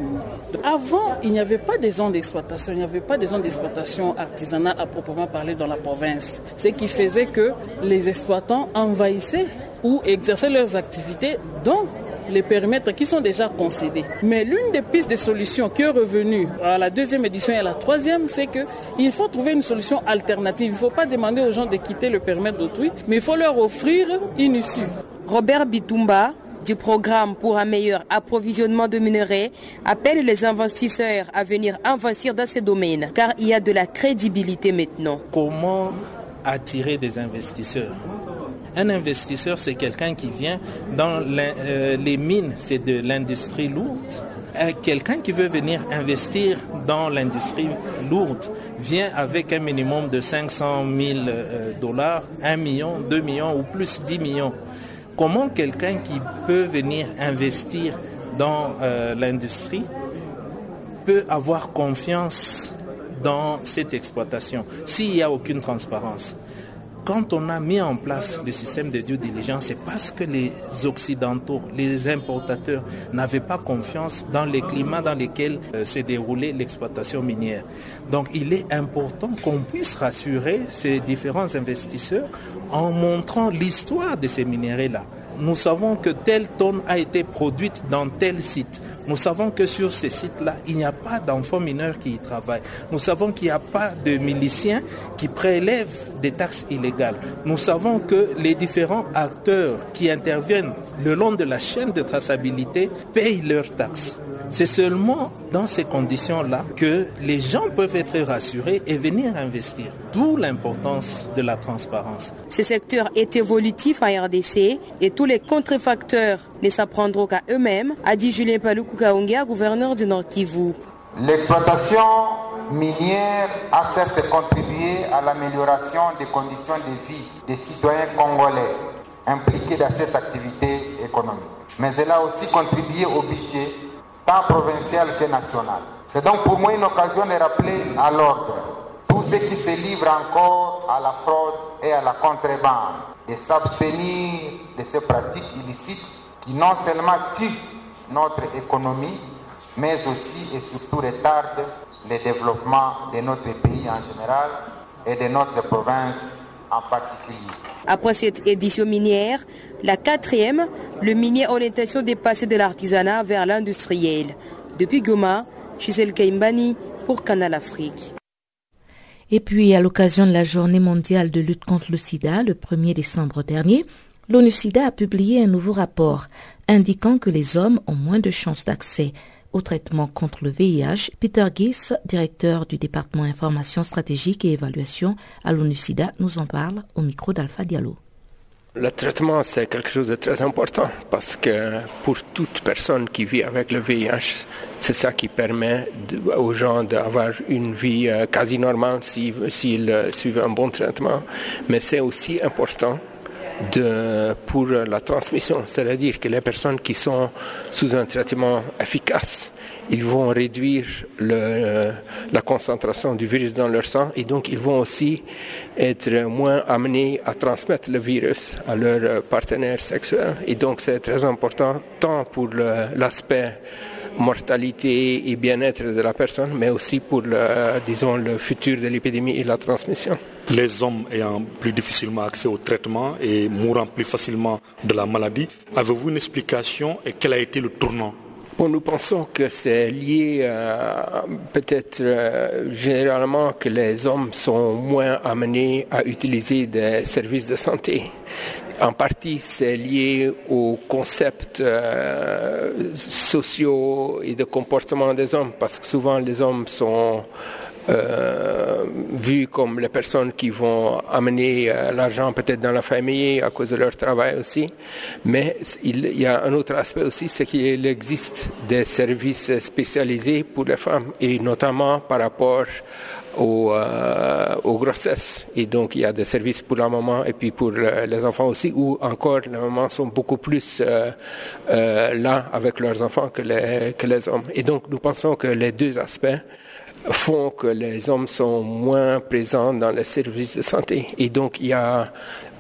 Avant, il n'y avait pas de zones d'exploitation, il n'y avait pas de zones d'exploitation artisanale à proprement parler dans la province. Ce qui faisait que les exploitants envahissaient ou exerçaient leurs activités dans les périmètres qui sont déjà concédés. Mais l'une des pistes de solutions qui est revenue à la deuxième édition et à la troisième, c'est qu'il faut trouver une solution alternative. Il ne faut pas demander aux gens de quitter le périmètre d'autrui, mais il faut leur offrir une issue. Robert Bitumba, du programme pour un meilleur approvisionnement de minerais appelle les investisseurs à venir investir dans ces domaines car il y a de la crédibilité maintenant. Comment attirer des investisseurs? Un investisseur, c'est quelqu'un qui vient dans euh, les mines, c'est de l'industrie lourde. Euh, quelqu'un qui veut venir investir dans l'industrie lourde vient avec un minimum de 500 000 euh, dollars, 1 million, 2 millions ou plus 10 millions. Comment quelqu'un qui peut venir investir dans l'industrie peut avoir confiance dans cette exploitation s'il n'y a aucune transparence? Quand on a mis en place le système de due diligence, c'est parce que les Occidentaux, les importateurs n'avaient pas confiance dans les climats dans lesquels euh, s'est déroulée l'exploitation minière. Donc il est important qu'on puisse rassurer ces différents investisseurs en montrant l'histoire de ces minéraux-là. Nous savons que telle tonne a été produite dans tel site. Nous savons que sur ces sites-là, il n'y a pas d'enfants mineurs qui y travaillent. Nous savons qu'il n'y a pas de miliciens qui prélèvent des taxes illégales. Nous savons que les différents acteurs qui interviennent le long de la chaîne de traçabilité payent leurs taxes. C'est seulement dans ces conditions-là que les gens peuvent être rassurés et venir investir. D'où l'importance de la transparence. Ce secteur est évolutif en RDC et tous les contrefacteurs ne s'apprendront qu'à eux-mêmes, a dit Julien Paloukou gouverneur du Nord Kivu. L'exploitation minière a certes contribué à l'amélioration des conditions de vie des citoyens congolais impliqués dans cette activité économique. Mais elle a aussi contribué au budget tant provincial que national. C'est donc pour moi une occasion de rappeler à l'ordre tous ceux qui se livrent encore à la fraude et à la contrebande de s'abstenir de ces pratiques illicites qui non seulement tuent notre économie, mais aussi et surtout retardent le développement de notre pays en général et de notre province en particulier. Après cette édition minière, la quatrième, le minier a l'intention de passer de l'artisanat vers l'industriel. Depuis Goma, Gisèle Kaimbani pour Canal Afrique. Et puis, à l'occasion de la journée mondiale de lutte contre le sida, le 1er décembre dernier, l'ONU-SIDA a publié un nouveau rapport indiquant que les hommes ont moins de chances d'accès au traitement contre le VIH. Peter Gies, directeur du département information stratégique et évaluation à l'ONU-SIDA, nous en parle au micro d'Alpha Diallo. Le traitement, c'est quelque chose de très important parce que pour toute personne qui vit avec le VIH, c'est ça qui permet aux gens d'avoir une vie euh, quasi normale s'ils euh, suivent un bon traitement. Mais c'est aussi important pour la transmission, c'est-à-dire que les personnes qui sont sous un traitement efficace, ils vont réduire la concentration du virus dans leur sang et donc ils vont aussi être moins amenés à transmettre le virus à leurs partenaires sexuels. Et donc c'est très important tant pour l'aspect mortalité et bien-être de la personne, mais aussi pour le, disons, le futur de l'épidémie et la transmission. Les hommes ayant plus difficilement accès au traitement et mourant plus facilement de la maladie, avez-vous une explication et quel a été le tournant? Bon, nous pensons que c'est lié euh, peut-être euh, généralement que les hommes sont moins amenés à utiliser des services de santé. En partie, c'est lié aux concepts euh, sociaux et de comportement des hommes, parce que souvent les hommes sont euh, vus comme les personnes qui vont amener euh, l'argent peut-être dans la famille à cause de leur travail aussi. Mais il y a un autre aspect aussi, c'est qu'il existe des services spécialisés pour les femmes, et notamment par rapport aux, euh, aux, grossesses. Et donc, il y a des services pour la maman et puis pour les enfants aussi, où encore les mamans sont beaucoup plus euh, euh, là avec leurs enfants que les, que les hommes. Et donc, nous pensons que les deux aspects font que les hommes sont moins présents dans les services de santé. Et donc, il y a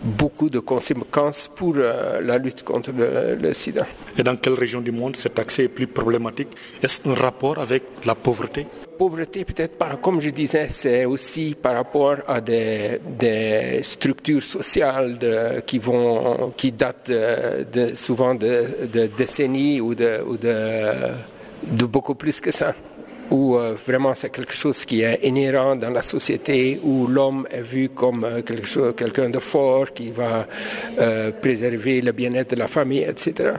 beaucoup de conséquences pour la lutte contre le, le, sida. Et dans quelle région du monde cet accès est plus problématique? Est-ce un rapport avec la pauvreté? Pauvreté, peut-être pas. Comme je disais, c'est aussi par rapport à des, structures sociales qui, vont, qui datent de, souvent de, décennies ou, de, ou de beaucoup plus que ça où euh, vraiment c'est quelque chose qui est inhérent dans la société, où l'homme est vu comme euh, quelqu'un de fort qui va euh, préserver le bien-être de la famille, etc.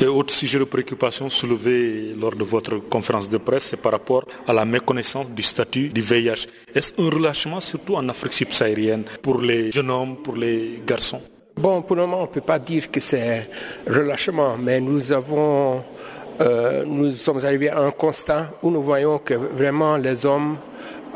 Et autre sujet de préoccupation soulevé lors de votre conférence de presse, c'est par rapport à la méconnaissance du statut du VIH. Est-ce un relâchement, surtout en Afrique subsaharienne, pour les jeunes hommes, pour les garçons? Bon, pour le moment, on ne peut pas dire que c'est relâchement, mais nous avons euh, nous sommes arrivés à un constat où nous voyons que vraiment les hommes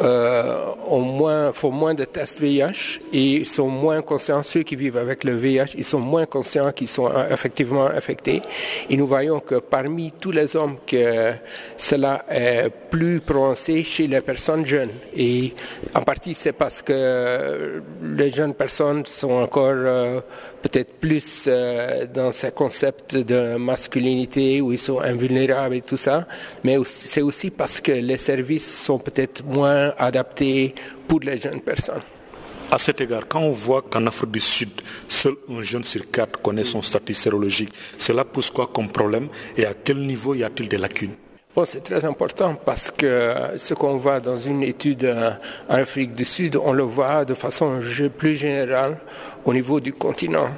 ont moins, font moins de tests VIH et sont moins conscients, ceux qui vivent avec le VIH, ils sont moins conscients qu'ils sont effectivement affectés. Et nous voyons que parmi tous les hommes, que cela est plus prononcé chez les personnes jeunes. Et en partie, c'est parce que les jeunes personnes sont encore euh, peut-être plus euh, dans ces concepts de masculinité où ils sont invulnérables et tout ça, mais c'est aussi parce que les services sont peut-être moins adaptés pour les jeunes personnes. À cet égard, quand on voit qu'en Afrique du Sud, seul un jeune sur quatre connaît son statut sérologique, cela pose quoi comme problème et à quel niveau y a-t-il des lacunes? C'est très important parce que ce qu'on voit dans une étude en Afrique du Sud, on le voit de façon plus générale au niveau du continent.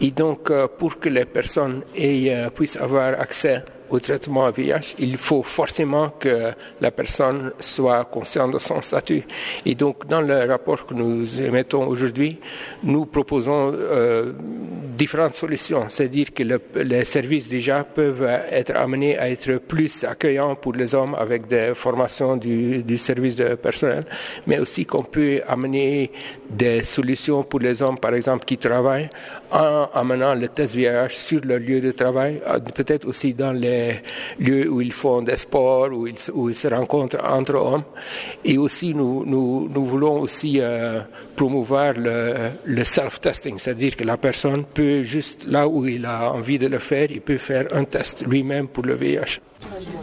Et donc, euh, pour que les personnes euh, puissent avoir accès au traitement VIH, il faut forcément que la personne soit consciente de son statut. Et donc, dans le rapport que nous émettons aujourd'hui, nous proposons euh, différentes solutions. C'est-à-dire que le, les services déjà peuvent être amenés à être plus accueillants pour les hommes avec des formations du, du service de personnel, mais aussi qu'on peut amener des solutions pour les hommes, par exemple, qui travaillent en amenant le test VIH sur leur lieu de travail, peut-être aussi dans les lieux où ils font des sports, où ils, où ils se rencontrent entre hommes. Et aussi, nous, nous, nous voulons aussi euh, promouvoir le, le self-testing, c'est-à-dire que la personne peut juste, là où il a envie de le faire, il peut faire un test lui-même pour le VIH.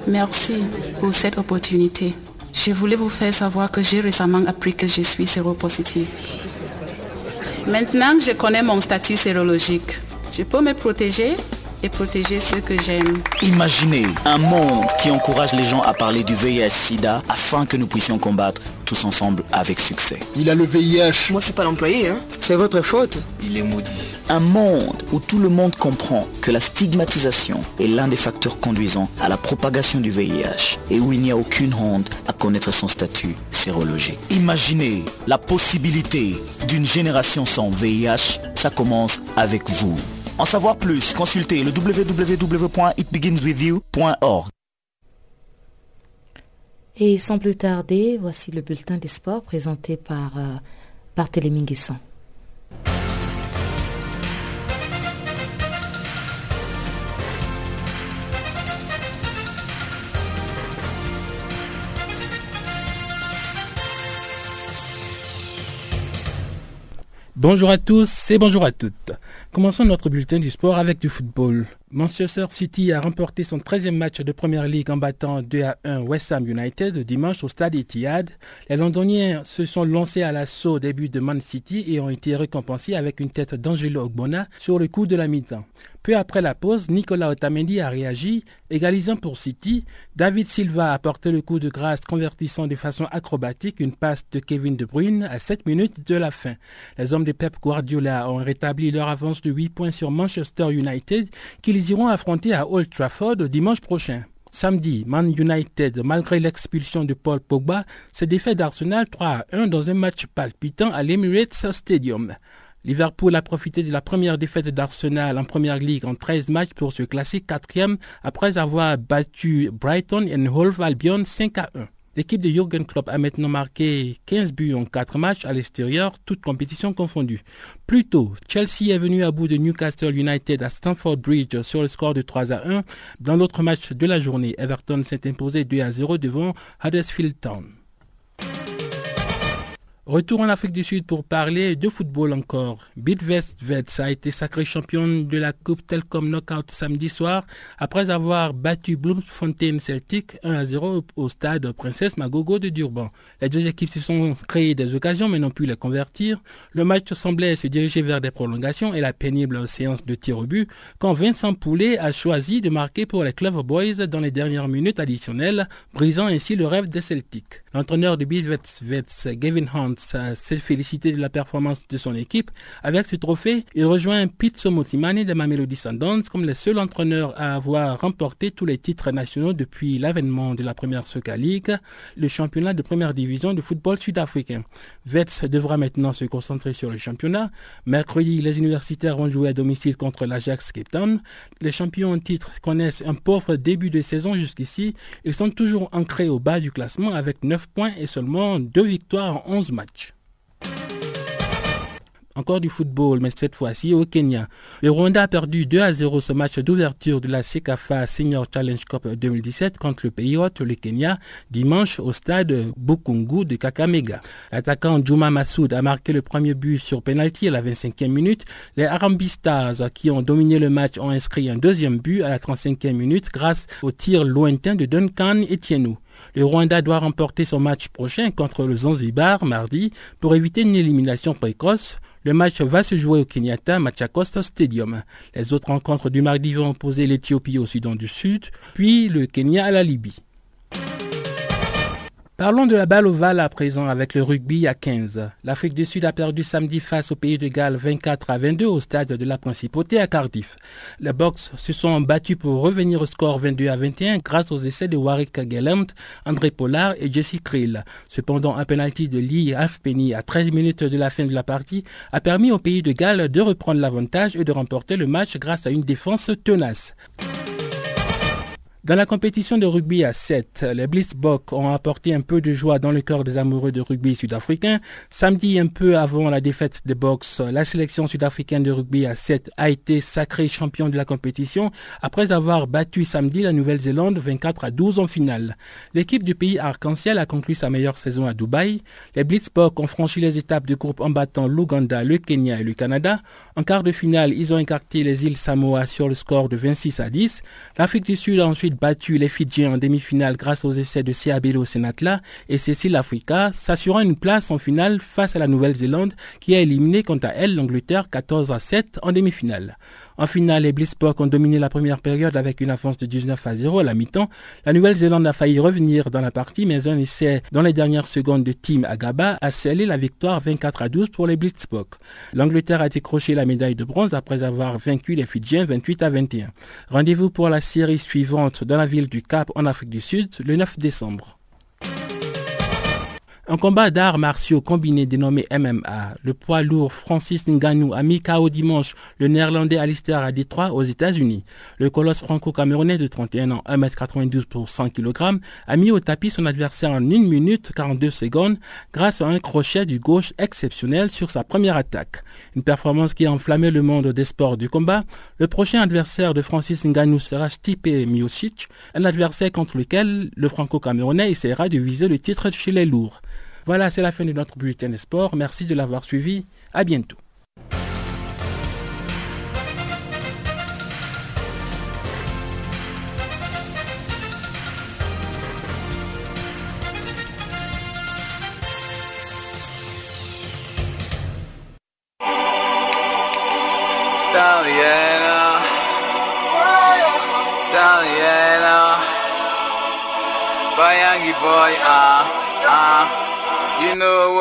Merci pour cette opportunité. Je voulais vous faire savoir que j'ai récemment appris que je suis séropositive. Maintenant que je connais mon statut sérologique, je peux me protéger? Et protéger ceux que j'aime. Imaginez un monde qui encourage les gens à parler du VIH-Sida afin que nous puissions combattre tous ensemble avec succès. Il a le VIH. Moi, je suis pas l'employé, hein. C'est votre faute. Il est maudit. Un monde où tout le monde comprend que la stigmatisation est l'un des facteurs conduisant à la propagation du VIH et où il n'y a aucune honte à connaître son statut sérologique. Imaginez la possibilité d'une génération sans VIH. Ça commence avec vous. En savoir plus, consultez le www.itbeginswithyou.org. Et sans plus tarder, voici le bulletin des sports présenté par euh, Barthélémy Guesson. Bonjour à tous et bonjour à toutes. Commençons notre bulletin du sport avec du football. Manchester City a remporté son 13e match de Première Ligue en battant 2 à 1 West Ham United dimanche au stade Etihad. Les Londoniens se sont lancés à l'assaut au début de Man City et ont été récompensés avec une tête d'Angelo Ogbonna sur le coup de la mi-temps. Peu après la pause, Nicolas Otamendi a réagi, égalisant pour City. David Silva a porté le coup de grâce, convertissant de façon acrobatique une passe de Kevin De Bruyne à 7 minutes de la fin. Les hommes de Pep Guardiola ont rétabli leur avance de 8 points sur Manchester United, qu'ils iront affronter à Old Trafford dimanche prochain. Samedi, Man United, malgré l'expulsion de Paul Pogba, s'est défait d'Arsenal 3 à 1 dans un match palpitant à l'Emirates Stadium. Liverpool a profité de la première défaite d'Arsenal en Première Ligue en 13 matchs pour se classer quatrième après avoir battu Brighton et Hove Albion 5 à 1. L'équipe de Jürgen Klopp a maintenant marqué 15 buts en 4 matchs à l'extérieur, toutes compétitions confondues. Plus tôt, Chelsea est venu à bout de Newcastle United à Stamford Bridge sur le score de 3 à 1. Dans l'autre match de la journée, Everton s'est imposé 2 à 0 devant Huddersfield Town. Retour en Afrique du Sud pour parler de football encore. Bidvest Vets a été sacré champion de la Coupe Telcom Knockout samedi soir après avoir battu Bloemfontein Celtic 1 à 0 au stade Princesse Magogo de Durban. Les deux équipes se sont créées des occasions mais n'ont pu les convertir. Le match semblait se diriger vers des prolongations et la pénible séance de tir au but quand Vincent Poulet a choisi de marquer pour les Clever Boys dans les dernières minutes additionnelles, brisant ainsi le rêve des Celtics. L'entraîneur de Bidvest Vets, Gavin Hunt, s'est félicité de la performance de son équipe. Avec ce trophée, il rejoint Pizzo Motimani de Mamelody Sundowns comme le seul entraîneur à avoir remporté tous les titres nationaux depuis l'avènement de la première Soca League, le championnat de première division de football sud-africain. Vets devra maintenant se concentrer sur le championnat. Mercredi, les universitaires vont jouer à domicile contre l'Ajax Cape Town. Les champions en titre connaissent un pauvre début de saison jusqu'ici. Ils sont toujours ancrés au bas du classement avec 9 points et seulement 2 victoires en 11 matchs. Encore du football, mais cette fois-ci au Kenya. Le Rwanda a perdu 2 à 0 ce match d'ouverture de la CECAFA Senior Challenge Cup 2017 contre le pays hôte, le Kenya, dimanche au stade Bukungu de Kakamega. L'attaquant Juma Massoud a marqué le premier but sur penalty à la 25e minute. Les Arambi Stars, qui ont dominé le match, ont inscrit un deuxième but à la 35e minute grâce au tir lointain de Duncan Etienne. Le Rwanda doit remporter son match prochain contre le Zanzibar mardi pour éviter une élimination précoce. Le match va se jouer au Kenyatta Machakosta Stadium. Les autres rencontres du mardi vont opposer l'Éthiopie au Soudan du Sud, puis le Kenya à la Libye. Parlons de la balle ovale à présent avec le rugby à 15. L'Afrique du Sud a perdu samedi face au pays de Galles 24 à 22 au stade de la Principauté à Cardiff. Les Box se sont battus pour revenir au score 22 à 21 grâce aux essais de Warwick Gallant, André Pollard et Jesse Krill. Cependant, un penalty de Lee Halfpenny à 13 minutes de la fin de la partie a permis au pays de Galles de reprendre l'avantage et de remporter le match grâce à une défense tenace. Dans la compétition de rugby à 7, les Blitzboks ont apporté un peu de joie dans le cœur des amoureux de rugby sud-africains. Samedi, un peu avant la défaite des Box, la sélection sud-africaine de rugby à 7 a été sacrée champion de la compétition après avoir battu samedi la Nouvelle-Zélande 24 à 12 en finale. L'équipe du pays arc-en-ciel a conclu sa meilleure saison à Dubaï. Les Blitzboks ont franchi les étapes de groupe en battant l'Ouganda, le Kenya et le Canada. En quart de finale, ils ont écarté les îles Samoa sur le score de 26 à 10. L'Afrique du Sud a ensuite battu les Fidjiens en demi-finale grâce aux essais de Siabelo Senatla et Cécile Africa, s'assurant une place en finale face à la Nouvelle-Zélande qui a éliminé quant à elle l'Angleterre 14 à 7 en demi-finale. En finale, les Blitzboks ont dominé la première période avec une avance de 19 à 0 à la mi-temps. La Nouvelle-Zélande a failli revenir dans la partie, mais un essai dans les dernières secondes de Team Agaba a scellé la victoire 24 à 12 pour les Blitzboks. L'Angleterre a décroché la médaille de bronze après avoir vaincu les Fidjiens 28 à 21. Rendez-vous pour la série suivante dans la ville du Cap en Afrique du Sud le 9 décembre. Un combat d'arts martiaux combiné dénommé MMA, le poids lourd Francis Ngannou a mis KO dimanche le néerlandais Alistair à Détroit aux États-Unis. Le colosse franco-camerounais de 31 ans, 1m92 pour 100 kg, a mis au tapis son adversaire en 1 minute 42 secondes grâce à un crochet du gauche exceptionnel sur sa première attaque. Une performance qui a enflammé le monde des sports du combat. Le prochain adversaire de Francis Ngannou sera Stipe Miocic, un adversaire contre lequel le franco-camerounais essaiera de viser le titre chez les lourds. Voilà, c'est la fin de notre bulletin de sport. Merci de l'avoir suivi. À bientôt.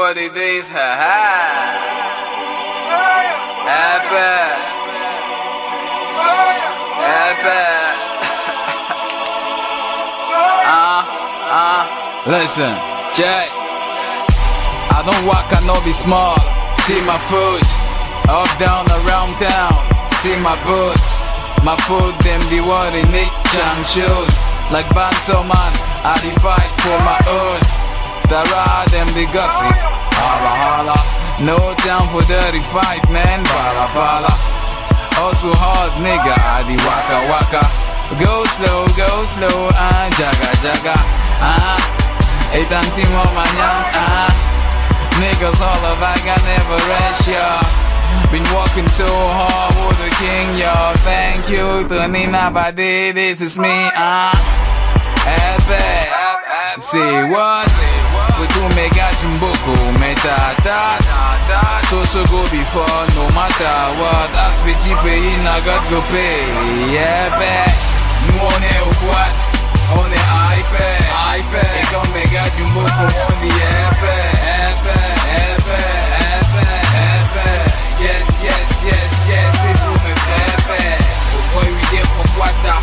40 days, ha ha. Happy. Happy. Ah, (laughs) ah. listen, Jack. I don't walk, I know be small. See my foot, up, down, around town. See my boots, my foot, them the worry, Nick Chang shoes. Like Banzo man, I fight for my own. The ride them the gossip Holla holla. No time for dirty fight man. Bala bala. Also hard nigga. I di waka waka. Go slow go slow. Ah jaga jaga. Ah Itang mo manyan ah Niggas all of I got never rest ya. Been walking so hard for the king, y'all. Thank you, Tonina Badi. This is me, ah. Uh, Say what? Wetumegaji mboko metatat So so go before no matter what. Ask me pay na God go pay. Yeah Nous on est au quad On est iPad iPad Et comme Megaji mboko on dit Épais épais épais épais Yes yes yes yes C'est pour me faire Boy we there for quata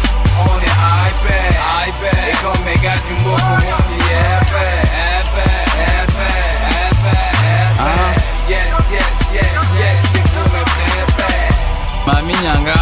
On est iPad iPad Et comme Megaji mboko on dit épais Mami nyanga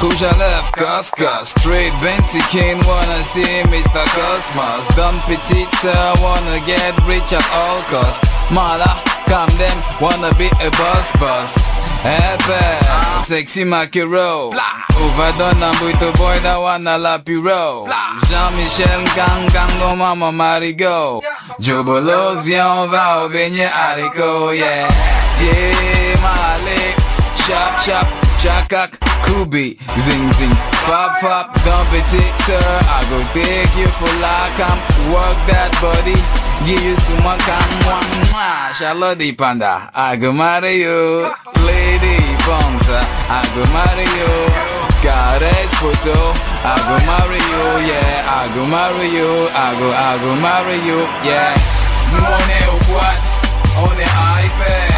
Rouge à lèvres, Straight Benty King wanna see Mr. Cosmos Dumb petite sœur wanna get rich at all costs Mala, come them, wanna be a boss boss Epe, sexy Makiro Overdone and with boy that wanna lap you Jean-Michel gang gang no mama marigo Jobolos viens on va au beignet haricot yeah Yeah, Malik, chop chop Chakak, Kubi, Zing Zing Fab Fab, dump it sir. I go take you for lakam Work that body Give you some makam Mwah, Shalodi Panda I go marry you. Lady Bonza I go marry you. Caress photo I go marry you Yeah, I go marry you I go, I go marry you Yeah. Mwone what? On the iPad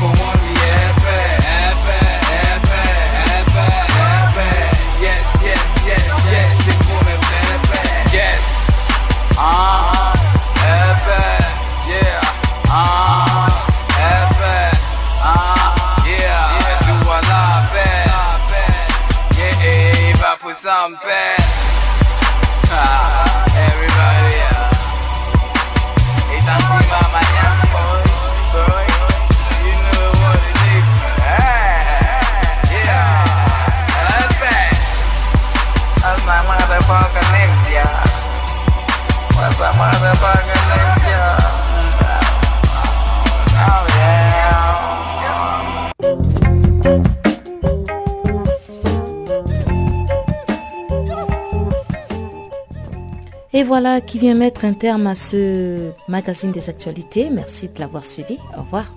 voilà qui vient mettre un terme à ce magazine des actualités. Merci de l'avoir suivi. Au revoir.